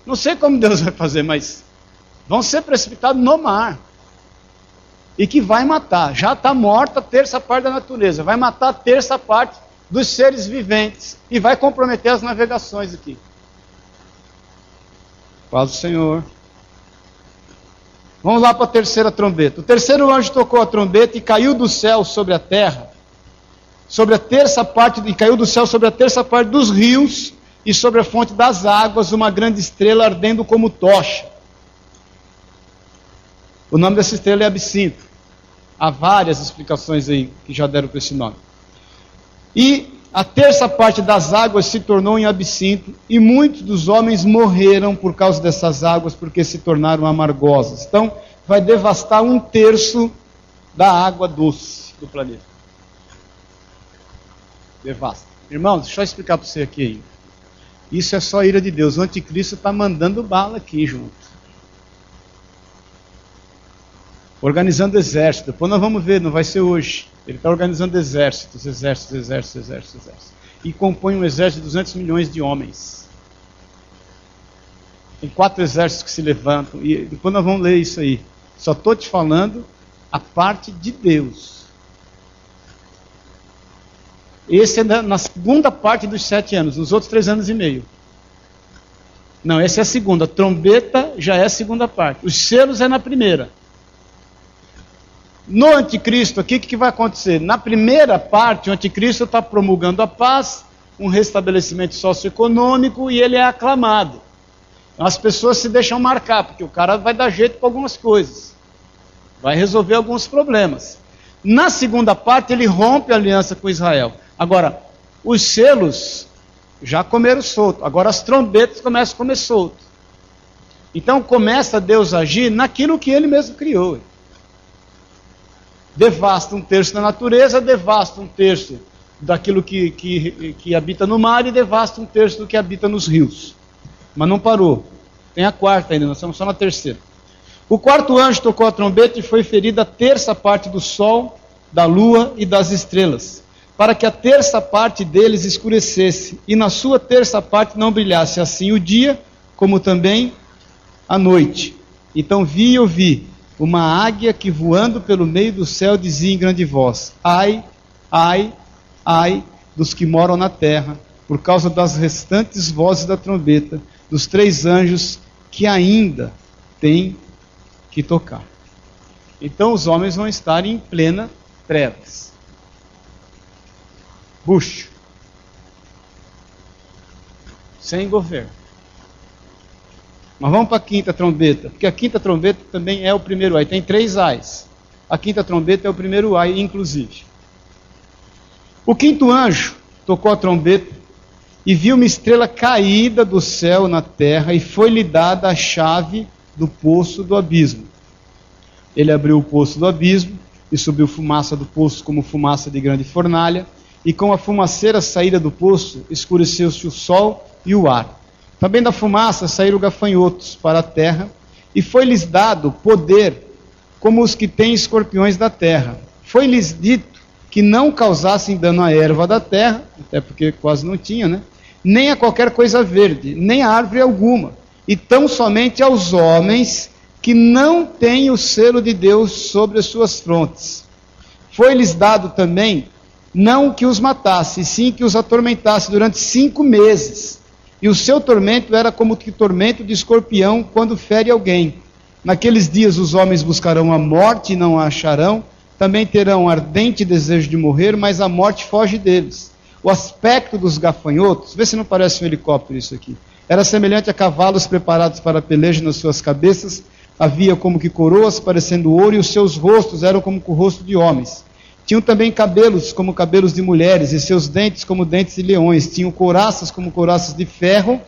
Não sei como Deus vai fazer, mas vão ser precipitados no mar. E que vai matar. Já está morta a terça parte da natureza. Vai matar a terça parte dos seres viventes. E vai comprometer as navegações aqui. Paz do Senhor. Vamos lá para a terceira trombeta. O terceiro anjo tocou a trombeta e caiu do céu sobre a terra, sobre a terça parte, e caiu do céu sobre a terça parte dos rios e sobre a fonte das águas, uma grande estrela ardendo como tocha. O nome dessa estrela é absinto. Há várias explicações aí que já deram para esse nome. E a terça parte das águas se tornou em absinto, e muitos dos homens morreram por causa dessas águas, porque se tornaram amargosas. Então, vai devastar um terço da água doce do planeta. Devasta. Irmãos, deixa eu explicar para você aqui. Isso é só ira de Deus. O anticristo está mandando bala aqui junto. Organizando exército. Depois nós vamos ver, não vai ser hoje. Ele está organizando exércitos, exércitos, exércitos, exércitos, exércitos. E compõe um exército de 200 milhões de homens. Tem quatro exércitos que se levantam. E depois nós vamos ler isso aí. Só estou te falando a parte de Deus. Esse é na segunda parte dos sete anos, nos outros três anos e meio. Não, essa é a segunda. Trombeta já é a segunda parte. Os selos é na primeira. No anticristo aqui, o que, vai acontecer? Na primeira parte, o anticristo está promulgando a paz, um restabelecimento socioeconômico e ele é aclamado. As pessoas se deixam marcar, porque o cara vai dar jeito para algumas coisas, vai resolver alguns problemas. Na segunda parte, ele rompe a aliança com Israel. Agora, os selos já comeram solto, agora as trombetas começam a comer solto. Então começa Deus a agir naquilo que ele mesmo criou devasta um terço da natureza, devasta um terço daquilo que, que, que habita no mar e devasta um terço do que habita nos rios. Mas não parou. Tem a quarta ainda, nós estamos só na terceira. O quarto anjo tocou a trombeta e foi ferida a terça parte do sol, da lua e das estrelas, para que a terça parte deles escurecesse, e na sua terça parte não brilhasse assim o dia, como também a noite. Então vi e ouvi uma águia que voando pelo meio do céu dizia em grande voz: Ai, ai, ai dos que moram na terra, por causa das restantes vozes da trombeta, dos três anjos que ainda têm que tocar. Então os homens vão estar em plena trevas. Bucho. Sem governo. Mas vamos para a quinta trombeta, porque a quinta trombeta também é o primeiro ai. Tem três ais. A quinta trombeta é o primeiro ai, inclusive. O quinto anjo tocou a trombeta e viu uma estrela caída do céu na terra e foi-lhe dada a chave do poço do abismo. Ele abriu o poço do abismo e subiu fumaça do poço como fumaça de grande fornalha, e com a fumaceira saída do poço escureceu-se o sol e o ar. Também da fumaça saíram gafanhotos para a terra, e foi-lhes dado poder como os que têm escorpiões da terra. Foi-lhes dito que não causassem dano à erva da terra, até porque quase não tinha, né? Nem a qualquer coisa verde, nem a árvore alguma, e tão somente aos homens que não têm o selo de Deus sobre as suas frontes. Foi-lhes dado também não que os matasse, sim que os atormentasse durante cinco meses e o seu tormento era como que tormento de escorpião quando fere alguém. Naqueles dias os homens buscarão a morte e não a acharão, também terão ardente desejo de morrer, mas a morte foge deles. O aspecto dos gafanhotos, vê se não parece um helicóptero isso aqui, era semelhante a cavalos preparados para a peleja nas suas cabeças, havia como que coroas parecendo ouro, e os seus rostos eram como o rosto de homens. Tinham também cabelos como cabelos de mulheres, e seus dentes como dentes de leões. Tinham couraças como couraças de ferro.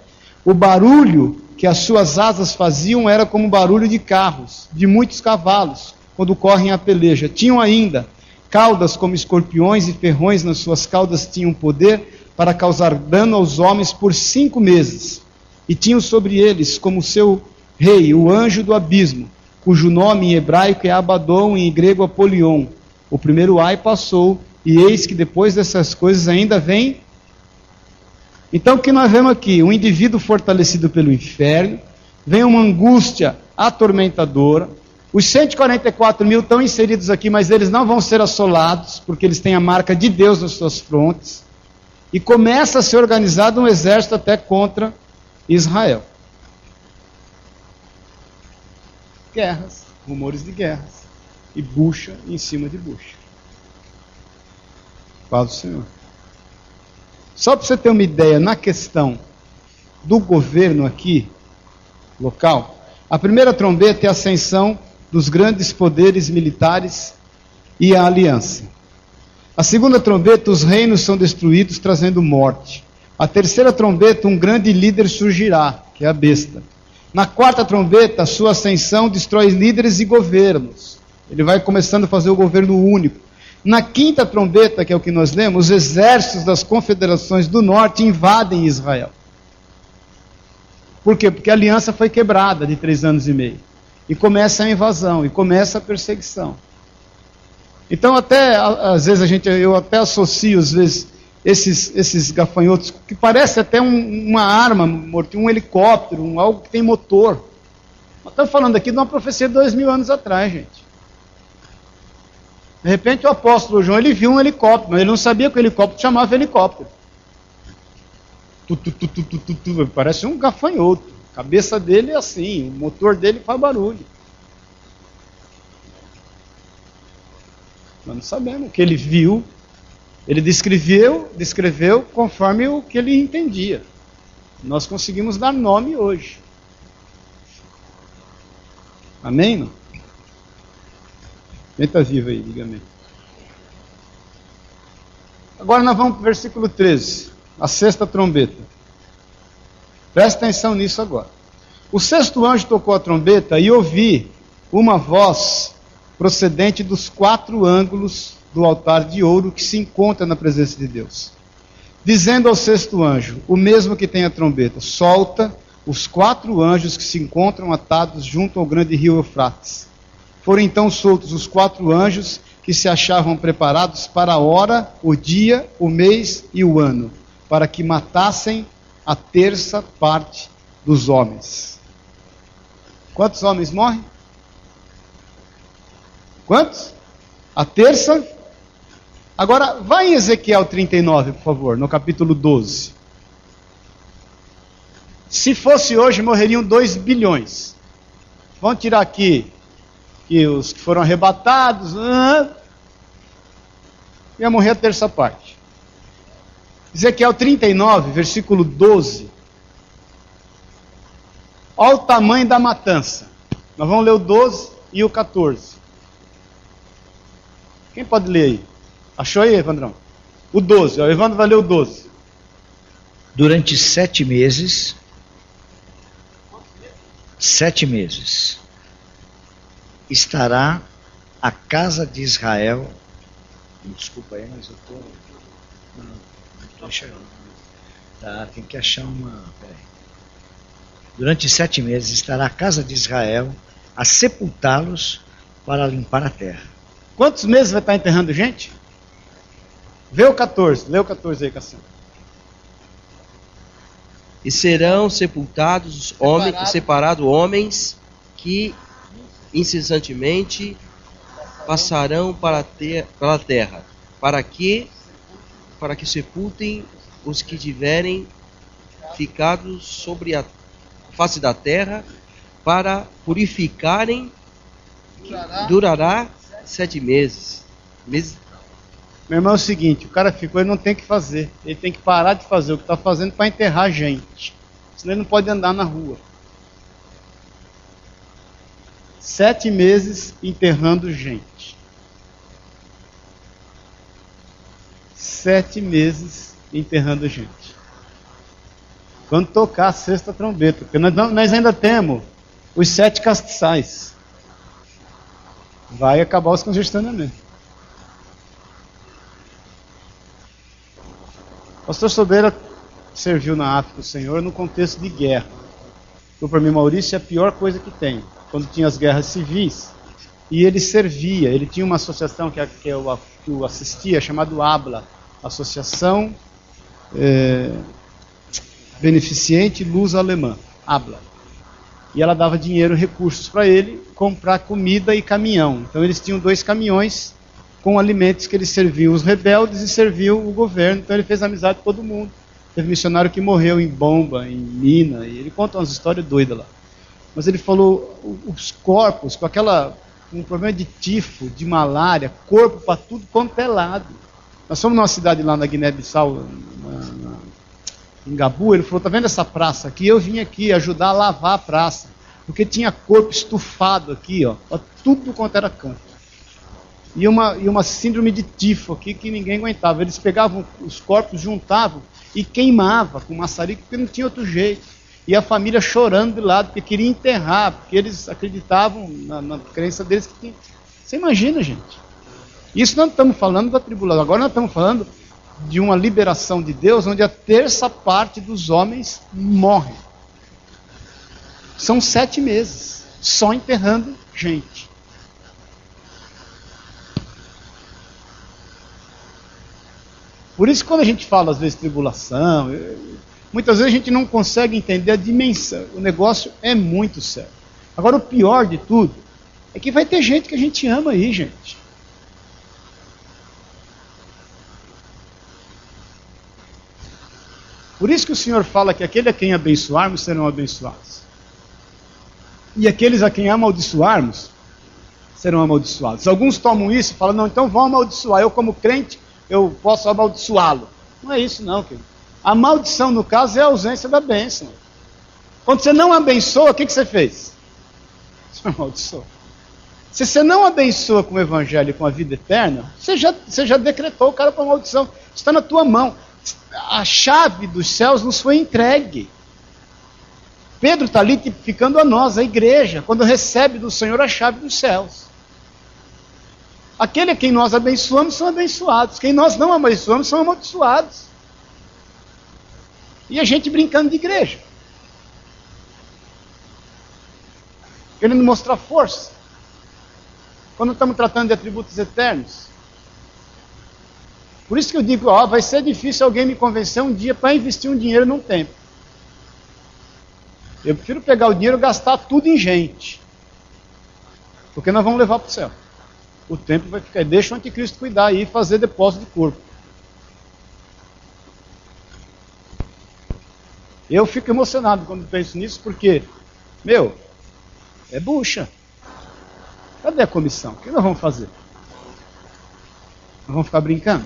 O barulho que as suas asas faziam era como barulho de carros, de muitos cavalos, quando correm a peleja. Tinham ainda caudas como escorpiões, e ferrões nas suas caudas tinham poder para causar dano aos homens por cinco meses. E tinham sobre eles como seu rei o anjo do abismo, cujo nome em hebraico é Abaddon e em grego Apolion o primeiro ai passou, e eis que depois dessas coisas ainda vem. Então o que nós vemos aqui? Um indivíduo fortalecido pelo inferno, vem uma angústia atormentadora. Os 144 mil estão inseridos aqui, mas eles não vão ser assolados, porque eles têm a marca de Deus nas suas frontes. E começa a ser organizado um exército até contra Israel. Guerras, rumores de guerras e bucha em cima de bucha. Paz do Senhor. Só para você ter uma ideia, na questão do governo aqui, local, a primeira trombeta é a ascensão dos grandes poderes militares e a aliança. A segunda trombeta, os reinos são destruídos, trazendo morte. A terceira trombeta, um grande líder surgirá, que é a besta. Na quarta trombeta, sua ascensão destrói líderes e governos. Ele vai começando a fazer o governo único. Na quinta trombeta, que é o que nós lemos, os exércitos das confederações do norte invadem Israel. Por quê? Porque a aliança foi quebrada de três anos e meio. E começa a invasão, e começa a perseguição. Então, até, às vezes, a gente, eu até associo, às vezes, esses, esses gafanhotos, que parece até um, uma arma, um helicóptero, um, algo que tem motor. Nós estamos falando aqui de uma profecia de dois mil anos atrás, gente. De repente o apóstolo João ele viu um helicóptero, mas ele não sabia que o helicóptero chamava helicóptero. Tu, tu, tu, Parece um gafanhoto. A cabeça dele é assim, o motor dele faz barulho. Nós não sabemos o que ele viu. Ele descreveu, descreveu conforme o que ele entendia. Nós conseguimos dar nome hoje. Amém? Não? Quem está vivo aí, diga amém. Agora nós vamos para o versículo 13, a sexta trombeta. Presta atenção nisso agora. O sexto anjo tocou a trombeta e ouvi uma voz procedente dos quatro ângulos do altar de ouro que se encontra na presença de Deus. Dizendo ao sexto anjo, o mesmo que tem a trombeta, solta os quatro anjos que se encontram atados junto ao grande rio Eufrates. Foram então soltos os quatro anjos que se achavam preparados para a hora, o dia, o mês e o ano, para que matassem a terça parte dos homens. Quantos homens morrem? Quantos? A terça. Agora, vai em Ezequiel 39, por favor, no capítulo 12. Se fosse hoje, morreriam 2 bilhões. Vamos tirar aqui que os que foram arrebatados, ah, ia morrer a terça parte. Ezequiel 39, versículo 12. Olha o tamanho da matança. Nós vamos ler o 12 e o 14. Quem pode ler aí? Achou aí, Evandrão? O 12, o Evandro vai ler o 12. Durante sete meses. Sete meses estará a casa de Israel. Desculpa aí, mas eu estou. Não estou enxergando. Tá, tem que achar uma. Peraí. Durante sete meses estará a casa de Israel a sepultá-los para limpar a terra. Quantos meses vai estar enterrando gente? Vê o 14, lê o 14 aí, Cassiano. E serão sepultados homens, separados homens que incessantemente passarão para, ter, a terra, para que para que sepultem os que tiverem ficado sobre a face da terra, para purificarem, durará, durará sete meses. meses. Meu irmão, é o seguinte: o cara ficou, ele não tem que fazer, ele tem que parar de fazer o que está fazendo para enterrar gente, senão ele não pode andar na rua. Sete meses enterrando gente. Sete meses enterrando gente. Quando tocar a sexta trombeta, porque nós, nós ainda temos os sete castiçais. Vai acabar os congestionamentos. Pastor Sobeira serviu na África o Senhor no contexto de guerra. Então, para mim, Maurício, é a pior coisa que tem quando tinha as guerras civis, e ele servia. Ele tinha uma associação que, que, eu, que eu assistia, chamada ABLA Associação é, Beneficiente Luz Alemã, ABLA. E ela dava dinheiro, recursos para ele comprar comida e caminhão. Então eles tinham dois caminhões com alimentos que eles serviam os rebeldes e serviam o governo. Então ele fez amizade com todo mundo. Teve missionário que morreu em bomba, em mina, e ele conta umas histórias doidas lá mas ele falou os corpos com aquela um problema de tifo, de malária, corpo para tudo quanto é lado. Nós fomos numa cidade lá na Guiné-Bissau, em Gabu, ele falou, tá vendo essa praça aqui? Eu vim aqui ajudar a lavar a praça, porque tinha corpo estufado aqui, ó, tudo quanto era canto. e uma, e uma síndrome de tifo aqui que ninguém aguentava. Eles pegavam os corpos, juntavam e queimava com maçarico porque não tinha outro jeito. E a família chorando de lado porque queria enterrar, porque eles acreditavam na, na crença deles que tinha. Você imagina, gente? Isso não estamos falando da tribulação. Agora nós estamos falando de uma liberação de Deus onde a terça parte dos homens morre. São sete meses só enterrando gente. Por isso, quando a gente fala, às vezes, tribulação, muitas vezes a gente não consegue entender a dimensão. O negócio é muito sério. Agora, o pior de tudo é que vai ter gente que a gente ama aí, gente. Por isso que o Senhor fala que aquele a quem abençoarmos serão abençoados. E aqueles a quem amaldiçoarmos serão amaldiçoados. Alguns tomam isso e falam, não, então vão amaldiçoar. Eu, como crente, eu posso amaldiçoá-lo. Não é isso, não, querido. A maldição, no caso, é a ausência da bênção. Quando você não abençoa, o que, que você fez? Você amaldiçoou. Se você não abençoa com o evangelho e com a vida eterna, você já, você já decretou o cara para a maldição. Está na tua mão. A chave dos céus nos foi entregue. Pedro está ali tipificando a nós, a igreja, quando recebe do Senhor a chave dos céus. Aquele a quem nós abençoamos são abençoados. Quem nós não abençoamos são amaldiçoados. E a gente brincando de igreja. Querendo mostrar força. Quando estamos tratando de atributos eternos. Por isso que eu digo, ó, vai ser difícil alguém me convencer um dia para investir um dinheiro num tempo. Eu prefiro pegar o dinheiro e gastar tudo em gente. Porque nós vamos levar para o céu o templo vai ficar. Deixa o anticristo cuidar e fazer depósito de corpo. Eu fico emocionado quando penso nisso, porque, meu, é bucha. Cadê a comissão? O que nós vamos fazer? Nós vamos ficar brincando?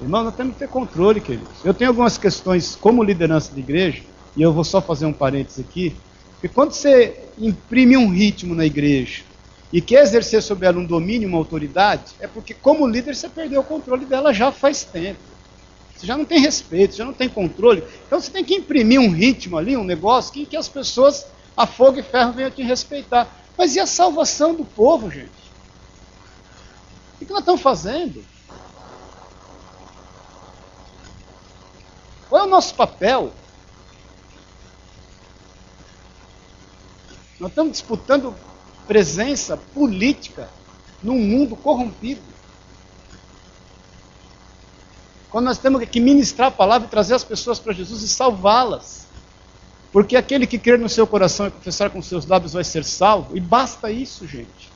Irmão, nós temos que ter controle, queridos. Eu tenho algumas questões como liderança de igreja, e eu vou só fazer um parênteses aqui, porque quando você imprime um ritmo na igreja e quer exercer sobre ela um domínio, uma autoridade, é porque como líder você perdeu o controle dela já faz tempo. Você já não tem respeito, já não tem controle. Então você tem que imprimir um ritmo ali, um negócio que, que as pessoas a fogo e ferro venham te respeitar. Mas e a salvação do povo, gente? O que nós estamos fazendo? Qual é o nosso papel? Nós estamos disputando presença política num mundo corrompido. Quando nós temos que ministrar a palavra e trazer as pessoas para Jesus e salvá-las. Porque aquele que crer no seu coração e confessar com seus lábios vai ser salvo. E basta isso, gente.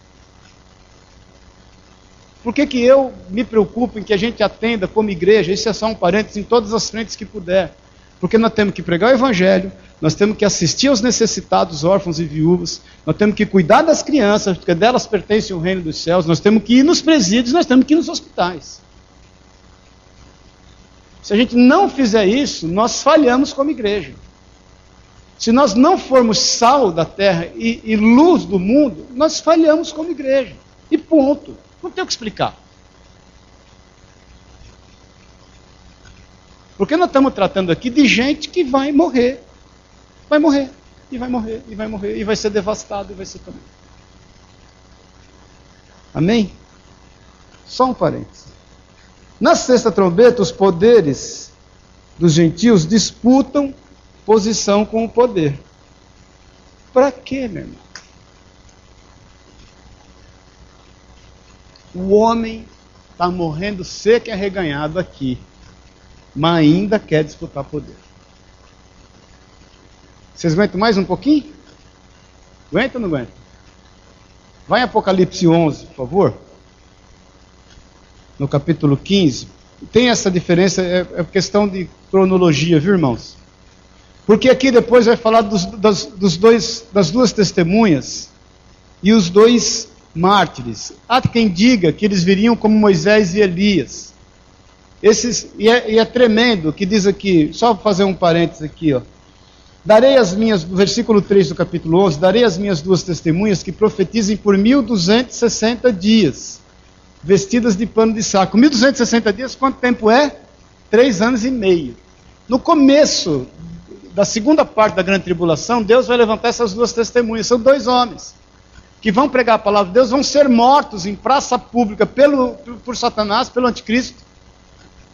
Por que, que eu me preocupo em que a gente atenda como igreja? Isso é só um parênteses em todas as frentes que puder. Porque nós temos que pregar o evangelho, nós temos que assistir aos necessitados, órfãos e viúvas, nós temos que cuidar das crianças, porque delas pertence o reino dos céus, nós temos que ir nos presídios, nós temos que ir nos hospitais. Se a gente não fizer isso, nós falhamos como igreja. Se nós não formos sal da terra e, e luz do mundo, nós falhamos como igreja. E ponto. Não tem o que explicar. Porque nós estamos tratando aqui de gente que vai morrer. Vai morrer, e vai morrer, e vai morrer, e vai ser devastado, e vai ser também. Amém? Só um parênteses. Na sexta trombeta, os poderes dos gentios disputam posição com o poder. Para quê, meu irmão? O homem está morrendo seco e arreganhado aqui mas ainda quer disputar poder. Vocês aguentam mais um pouquinho? Aguenta ou não aguenta? Vai em Apocalipse 11, por favor. No capítulo 15. Tem essa diferença, é, é questão de cronologia, viu, irmãos? Porque aqui depois vai falar dos, das, dos dois, das duas testemunhas e os dois mártires. Há quem diga que eles viriam como Moisés e Elias. Esses, e, é, e é tremendo que diz aqui, só fazer um parênteses aqui, ó. Darei as minhas, versículo 3 do capítulo 11, darei as minhas duas testemunhas que profetizem por 1260 dias, vestidas de pano de saco. 1260 dias, quanto tempo é? Três anos e meio. No começo da segunda parte da grande tribulação, Deus vai levantar essas duas testemunhas. São dois homens que vão pregar a palavra de Deus, vão ser mortos em praça pública pelo, por Satanás, pelo anticristo.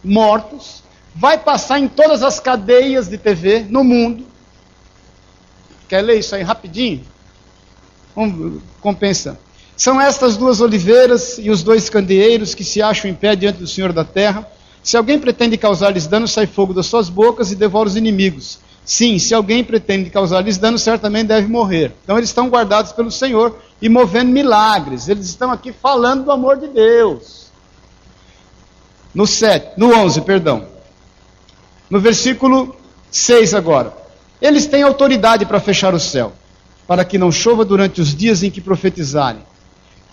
Mortos. Vai passar em todas as cadeias de TV no mundo. Quer ler isso aí rapidinho? Vamos, compensa. São estas duas oliveiras e os dois candeeiros que se acham em pé diante do Senhor da terra. Se alguém pretende causar-lhes dano, sai fogo das suas bocas e devora os inimigos. Sim, se alguém pretende causar-lhes dano, certamente deve morrer. Então eles estão guardados pelo Senhor e movendo milagres. Eles estão aqui falando do amor de Deus. No 7, no 11, perdão. No versículo 6 agora. Eles têm autoridade para fechar o céu, para que não chova durante os dias em que profetizarem.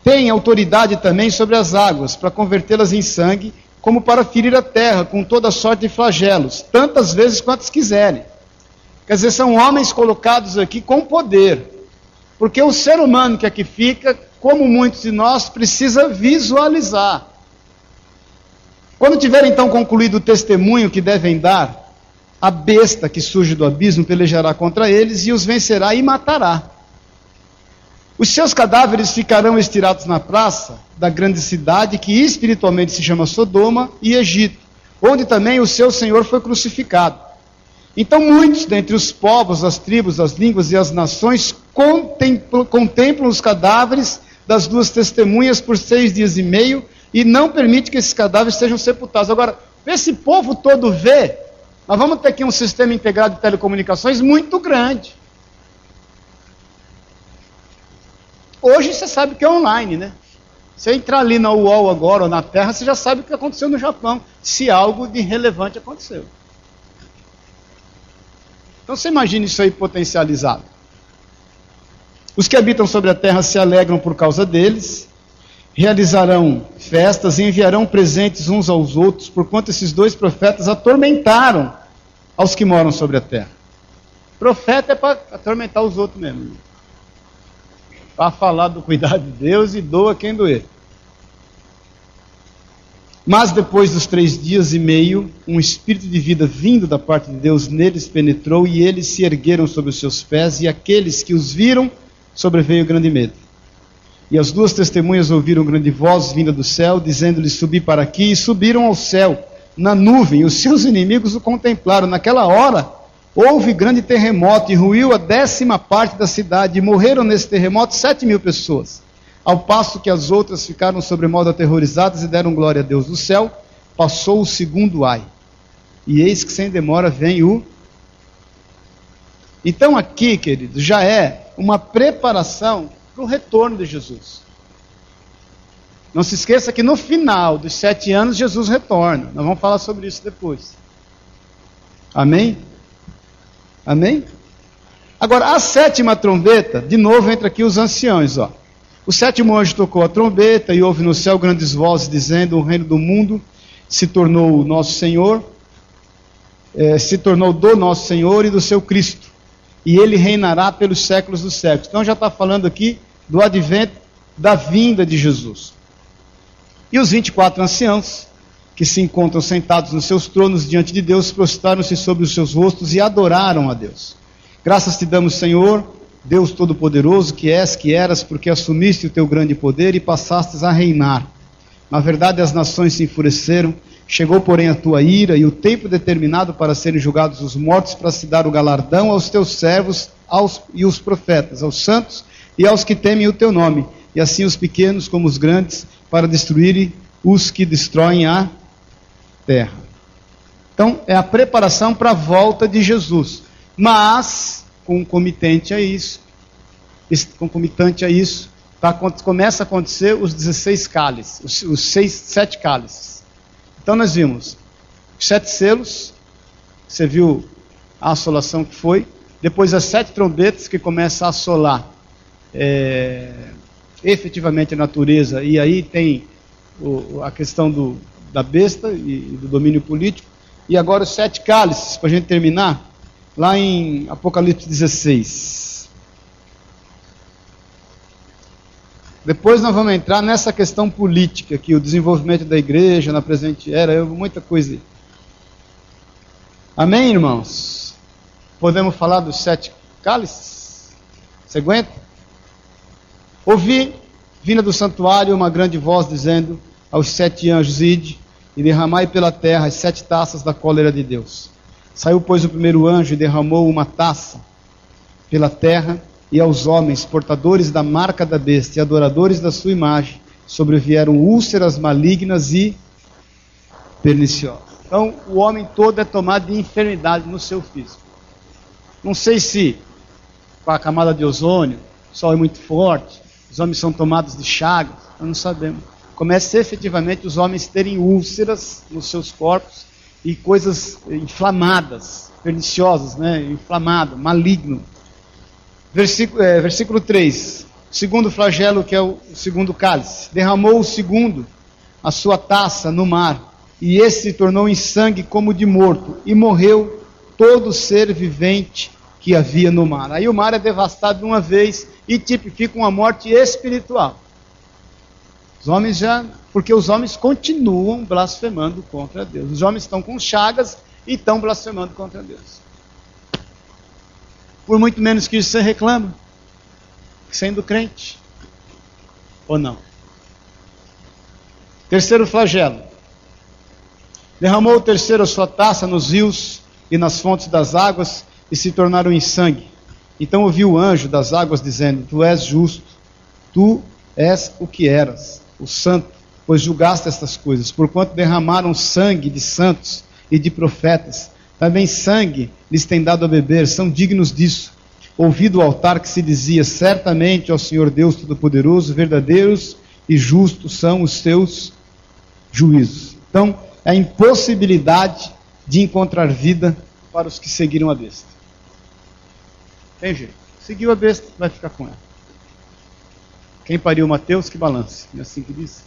Têm autoridade também sobre as águas, para convertê-las em sangue, como para ferir a terra com toda sorte de flagelos, tantas vezes quantas quiserem. Quer dizer, são homens colocados aqui com poder. Porque o ser humano que aqui fica, como muitos de nós, precisa visualizar. Quando tiver então concluído o testemunho que devem dar, a besta que surge do abismo pelejará contra eles e os vencerá e matará. Os seus cadáveres ficarão estirados na praça da grande cidade que espiritualmente se chama Sodoma e Egito, onde também o seu Senhor foi crucificado. Então, muitos dentre os povos, as tribos, as línguas e as nações contemplam, contemplam os cadáveres das duas testemunhas por seis dias e meio e não permite que esses cadáveres sejam sepultados. Agora, esse povo todo vê, nós vamos ter aqui um sistema integrado de telecomunicações muito grande. Hoje você sabe que é online, né? Você entrar ali na UOL agora ou na Terra, você já sabe o que aconteceu no Japão, se algo de relevante aconteceu. Então você imagina isso aí potencializado. Os que habitam sobre a terra se alegram por causa deles, realizarão festas e enviarão presentes uns aos outros, porquanto esses dois profetas atormentaram aos que moram sobre a terra. Profeta é para atormentar os outros mesmo. Para falar do cuidado de Deus e doa quem doer. Mas depois dos três dias e meio, um espírito de vida vindo da parte de Deus neles penetrou e eles se ergueram sobre os seus pés, e aqueles que os viram sobreveio grande medo. E as duas testemunhas ouviram grande voz vinda do céu, dizendo-lhes: Subi para aqui, e subiram ao céu, na nuvem, os seus inimigos o contemplaram. Naquela hora, houve grande terremoto, e ruiu a décima parte da cidade, e morreram nesse terremoto sete mil pessoas. Ao passo que as outras ficaram sobremodo aterrorizadas e deram glória a Deus do céu, passou o segundo ai. E eis que sem demora vem o. Então aqui, queridos, já é uma preparação para o retorno de Jesus. Não se esqueça que no final dos sete anos Jesus retorna. Nós vamos falar sobre isso depois. Amém? Amém? Agora, a sétima trombeta, de novo entra aqui os anciões, ó. O sétimo anjo tocou a trombeta e houve no céu grandes vozes dizendo: O reino do mundo se tornou nosso Senhor, é, se tornou do nosso Senhor e do seu Cristo, e ele reinará pelos séculos dos séculos. Então já está falando aqui do advento da vinda de Jesus. E os 24 anciãos, que se encontram sentados nos seus tronos diante de Deus, prostraram-se sobre os seus rostos e adoraram a Deus. Graças te damos, Senhor Deus Todo-Poderoso, que és, que eras, porque assumiste o teu grande poder e passastes a reinar. Na verdade, as nações se enfureceram, chegou, porém, a tua ira e o tempo determinado para serem julgados os mortos, para se dar o galardão aos teus servos aos, e os profetas, aos santos e aos que temem o teu nome, e assim os pequenos como os grandes, para destruírem os que destroem a terra. Então, é a preparação para a volta de Jesus. Mas concomitante a isso, concomitante a isso, tá, começa a acontecer os 16 cálices, os, os seis, sete cálices. Então nós vimos os sete selos, você viu a assolação que foi, depois as sete trombetas que começam a assolar é, efetivamente a natureza, e aí tem o, a questão do, da besta e, e do domínio político, e agora os sete cálices, para a gente terminar, lá em Apocalipse 16. Depois nós vamos entrar nessa questão política aqui, o desenvolvimento da igreja na presente era, muita coisa aí. Amém, irmãos? Podemos falar dos sete cálices? Você aguenta? Ouvi, vinda do santuário, uma grande voz dizendo aos sete anjos: Ide e derramai pela terra as sete taças da cólera de Deus. Saiu, pois, o primeiro anjo e derramou uma taça pela terra, e aos homens, portadores da marca da besta e adoradores da sua imagem, sobrevieram úlceras malignas e perniciosas. Então, o homem todo é tomado de enfermidade no seu físico. Não sei se com a camada de ozônio, o sol é muito forte, os homens são tomados de chagas, nós não sabemos começa efetivamente os homens terem úlceras nos seus corpos e coisas inflamadas, perniciosas, né? inflamado, maligno. Versículo, é, versículo 3, segundo flagelo, que é o segundo cálice. Derramou o segundo a sua taça no mar, e esse se tornou em sangue como de morto, e morreu todo ser vivente que havia no mar. Aí o mar é devastado de uma vez e tipifica uma morte espiritual. Os homens já, porque os homens continuam blasfemando contra Deus. Os homens estão com chagas e estão blasfemando contra Deus. Por muito menos que isso você reclama, sendo crente. Ou não? Terceiro flagelo. Derramou o terceiro a sua taça nos rios e nas fontes das águas e se tornaram em sangue. Então ouviu o anjo das águas dizendo: Tu és justo, tu és o que eras o santo, pois julgaste estas coisas, porquanto derramaram sangue de santos e de profetas, também sangue lhes tem dado a beber, são dignos disso. Ouvi do altar que se dizia: Certamente, ó Senhor Deus Todo-Poderoso, verdadeiros e justos são os teus juízos. Então, é a impossibilidade de encontrar vida para os que seguiram a besta. Tem jeito. Seguiu a besta, vai ficar com ela. Quem pariu Mateus, que balance. É assim que diz.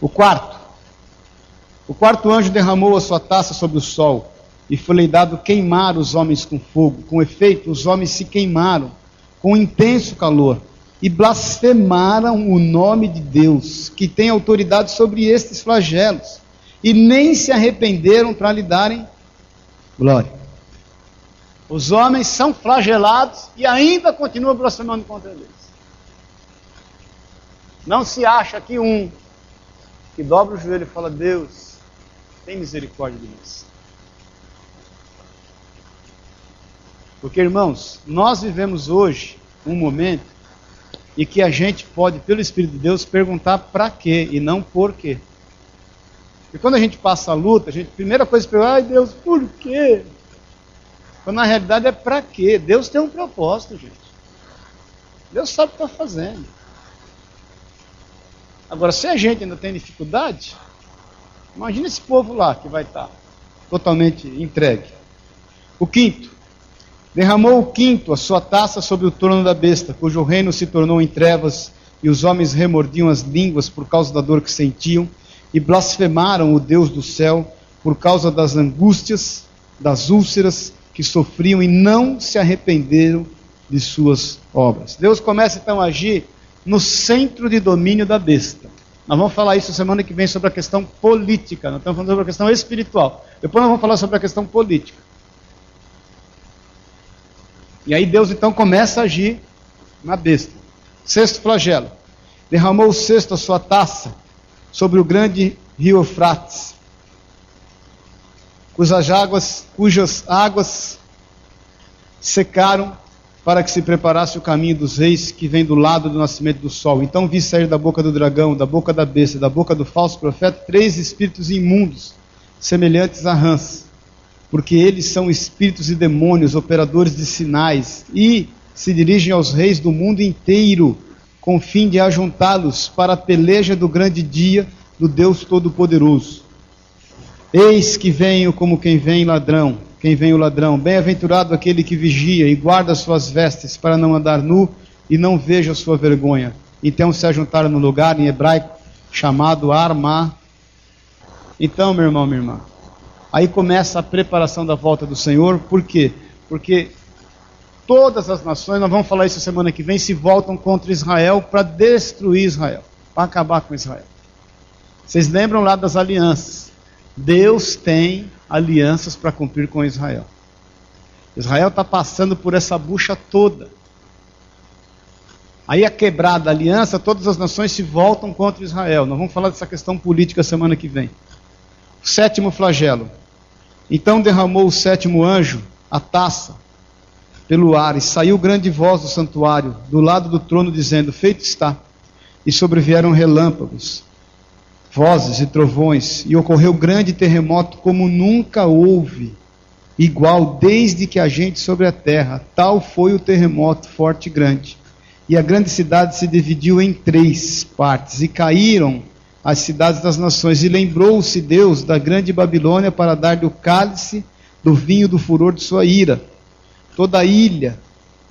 O quarto. O quarto anjo derramou a sua taça sobre o sol, e foi-lhe dado queimar os homens com fogo. Com efeito, os homens se queimaram com intenso calor e blasfemaram o nome de Deus, que tem autoridade sobre estes flagelos, e nem se arrependeram para lhe darem glória. Os homens são flagelados e ainda continuam blasfemando contra Deus. Não se acha que um que dobra o joelho e fala: Deus, tem misericórdia de nós. Porque, irmãos, nós vivemos hoje um momento em que a gente pode, pelo Espírito de Deus, perguntar para quê e não por quê. E quando a gente passa a luta, a gente, primeira coisa que pergunta, ai Deus, por quê? Quando na realidade é para quê? Deus tem um propósito, gente. Deus sabe o que está fazendo. Agora, se a gente ainda tem dificuldade, imagina esse povo lá que vai estar tá totalmente entregue. O quinto, derramou o quinto a sua taça sobre o trono da besta, cujo reino se tornou em trevas, e os homens remordiam as línguas por causa da dor que sentiam, e blasfemaram o Deus do céu por causa das angústias, das úlceras que sofriam e não se arrependeram de suas obras. Deus começa então a agir no centro de domínio da besta. Nós vamos falar isso semana que vem sobre a questão política, nós estamos falando sobre a questão espiritual. Depois nós vamos falar sobre a questão política. E aí Deus então começa a agir na besta. Sexto flagelo. Derramou o sexto a sua taça sobre o grande rio Eufrates cujas águas, cujas águas secaram para que se preparasse o caminho dos reis que vem do lado do nascimento do sol. Então vi sair da boca do dragão, da boca da besta, da boca do falso profeta, três espíritos imundos, semelhantes a rãs, porque eles são espíritos e demônios, operadores de sinais, e se dirigem aos reis do mundo inteiro, com fim de ajuntá-los para a peleja do grande dia do Deus Todo-Poderoso. Eis que venho como quem vem ladrão, quem vem o ladrão. Bem-aventurado aquele que vigia e guarda suas vestes para não andar nu e não veja sua vergonha. Então se ajuntaram no lugar em hebraico chamado Arma. Então, meu irmão, minha irmã, Aí começa a preparação da volta do Senhor, por quê? Porque todas as nações, nós vamos falar isso semana que vem, se voltam contra Israel para destruir Israel, para acabar com Israel. Vocês lembram lá das alianças? Deus tem alianças para cumprir com Israel. Israel está passando por essa bucha toda. Aí a quebrada a aliança, todas as nações se voltam contra Israel. Nós vamos falar dessa questão política semana que vem. O sétimo flagelo. Então derramou o sétimo anjo a taça pelo ar, e saiu grande voz do santuário, do lado do trono, dizendo: Feito está. E sobrevieram relâmpagos, vozes e trovões, e ocorreu grande terremoto como nunca houve, igual desde que a gente sobre a terra. Tal foi o terremoto forte e grande. E a grande cidade se dividiu em três partes, e caíram as cidades das nações. E lembrou-se Deus da grande Babilônia para dar-lhe o cálice do vinho do furor de sua ira. Toda a ilha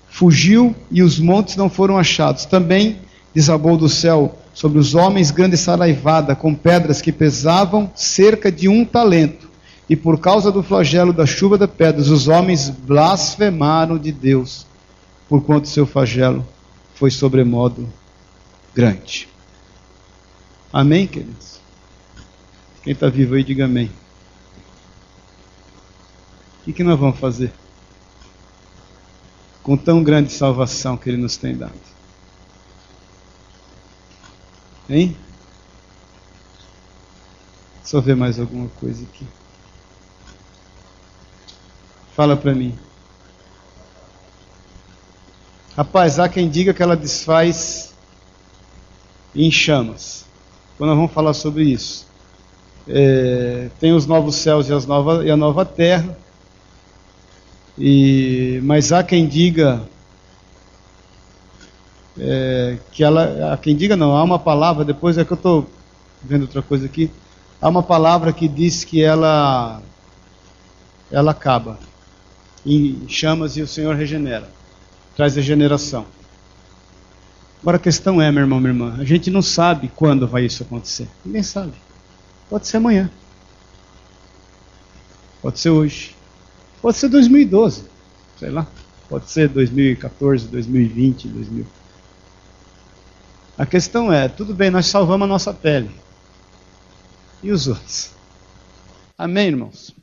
fugiu e os montes não foram achados. Também desabou do céu sobre os homens grande saraivada, com pedras que pesavam cerca de um talento. E por causa do flagelo da chuva de pedras, os homens blasfemaram de Deus, porquanto seu flagelo foi sobremodo grande. Amém, queridos? Quem está vivo aí, diga amém. O que, que nós vamos fazer? Com tão grande salvação que Ele nos tem dado. Hein? Só ver mais alguma coisa aqui. Fala para mim. Rapaz, há quem diga que ela desfaz em chamas quando nós vamos falar sobre isso. É, tem os novos céus e, nova, e a nova terra, e, mas há quem diga é, que ela, há quem diga não, há uma palavra, depois é que eu estou vendo outra coisa aqui, há uma palavra que diz que ela, ela acaba em chamas e o Senhor regenera, traz regeneração. Agora a questão é, meu irmão, minha irmã, a gente não sabe quando vai isso acontecer. Ninguém sabe. Pode ser amanhã. Pode ser hoje. Pode ser 2012. Sei lá. Pode ser 2014, 2020, 2000. A questão é, tudo bem, nós salvamos a nossa pele. E os outros? Amém, irmãos?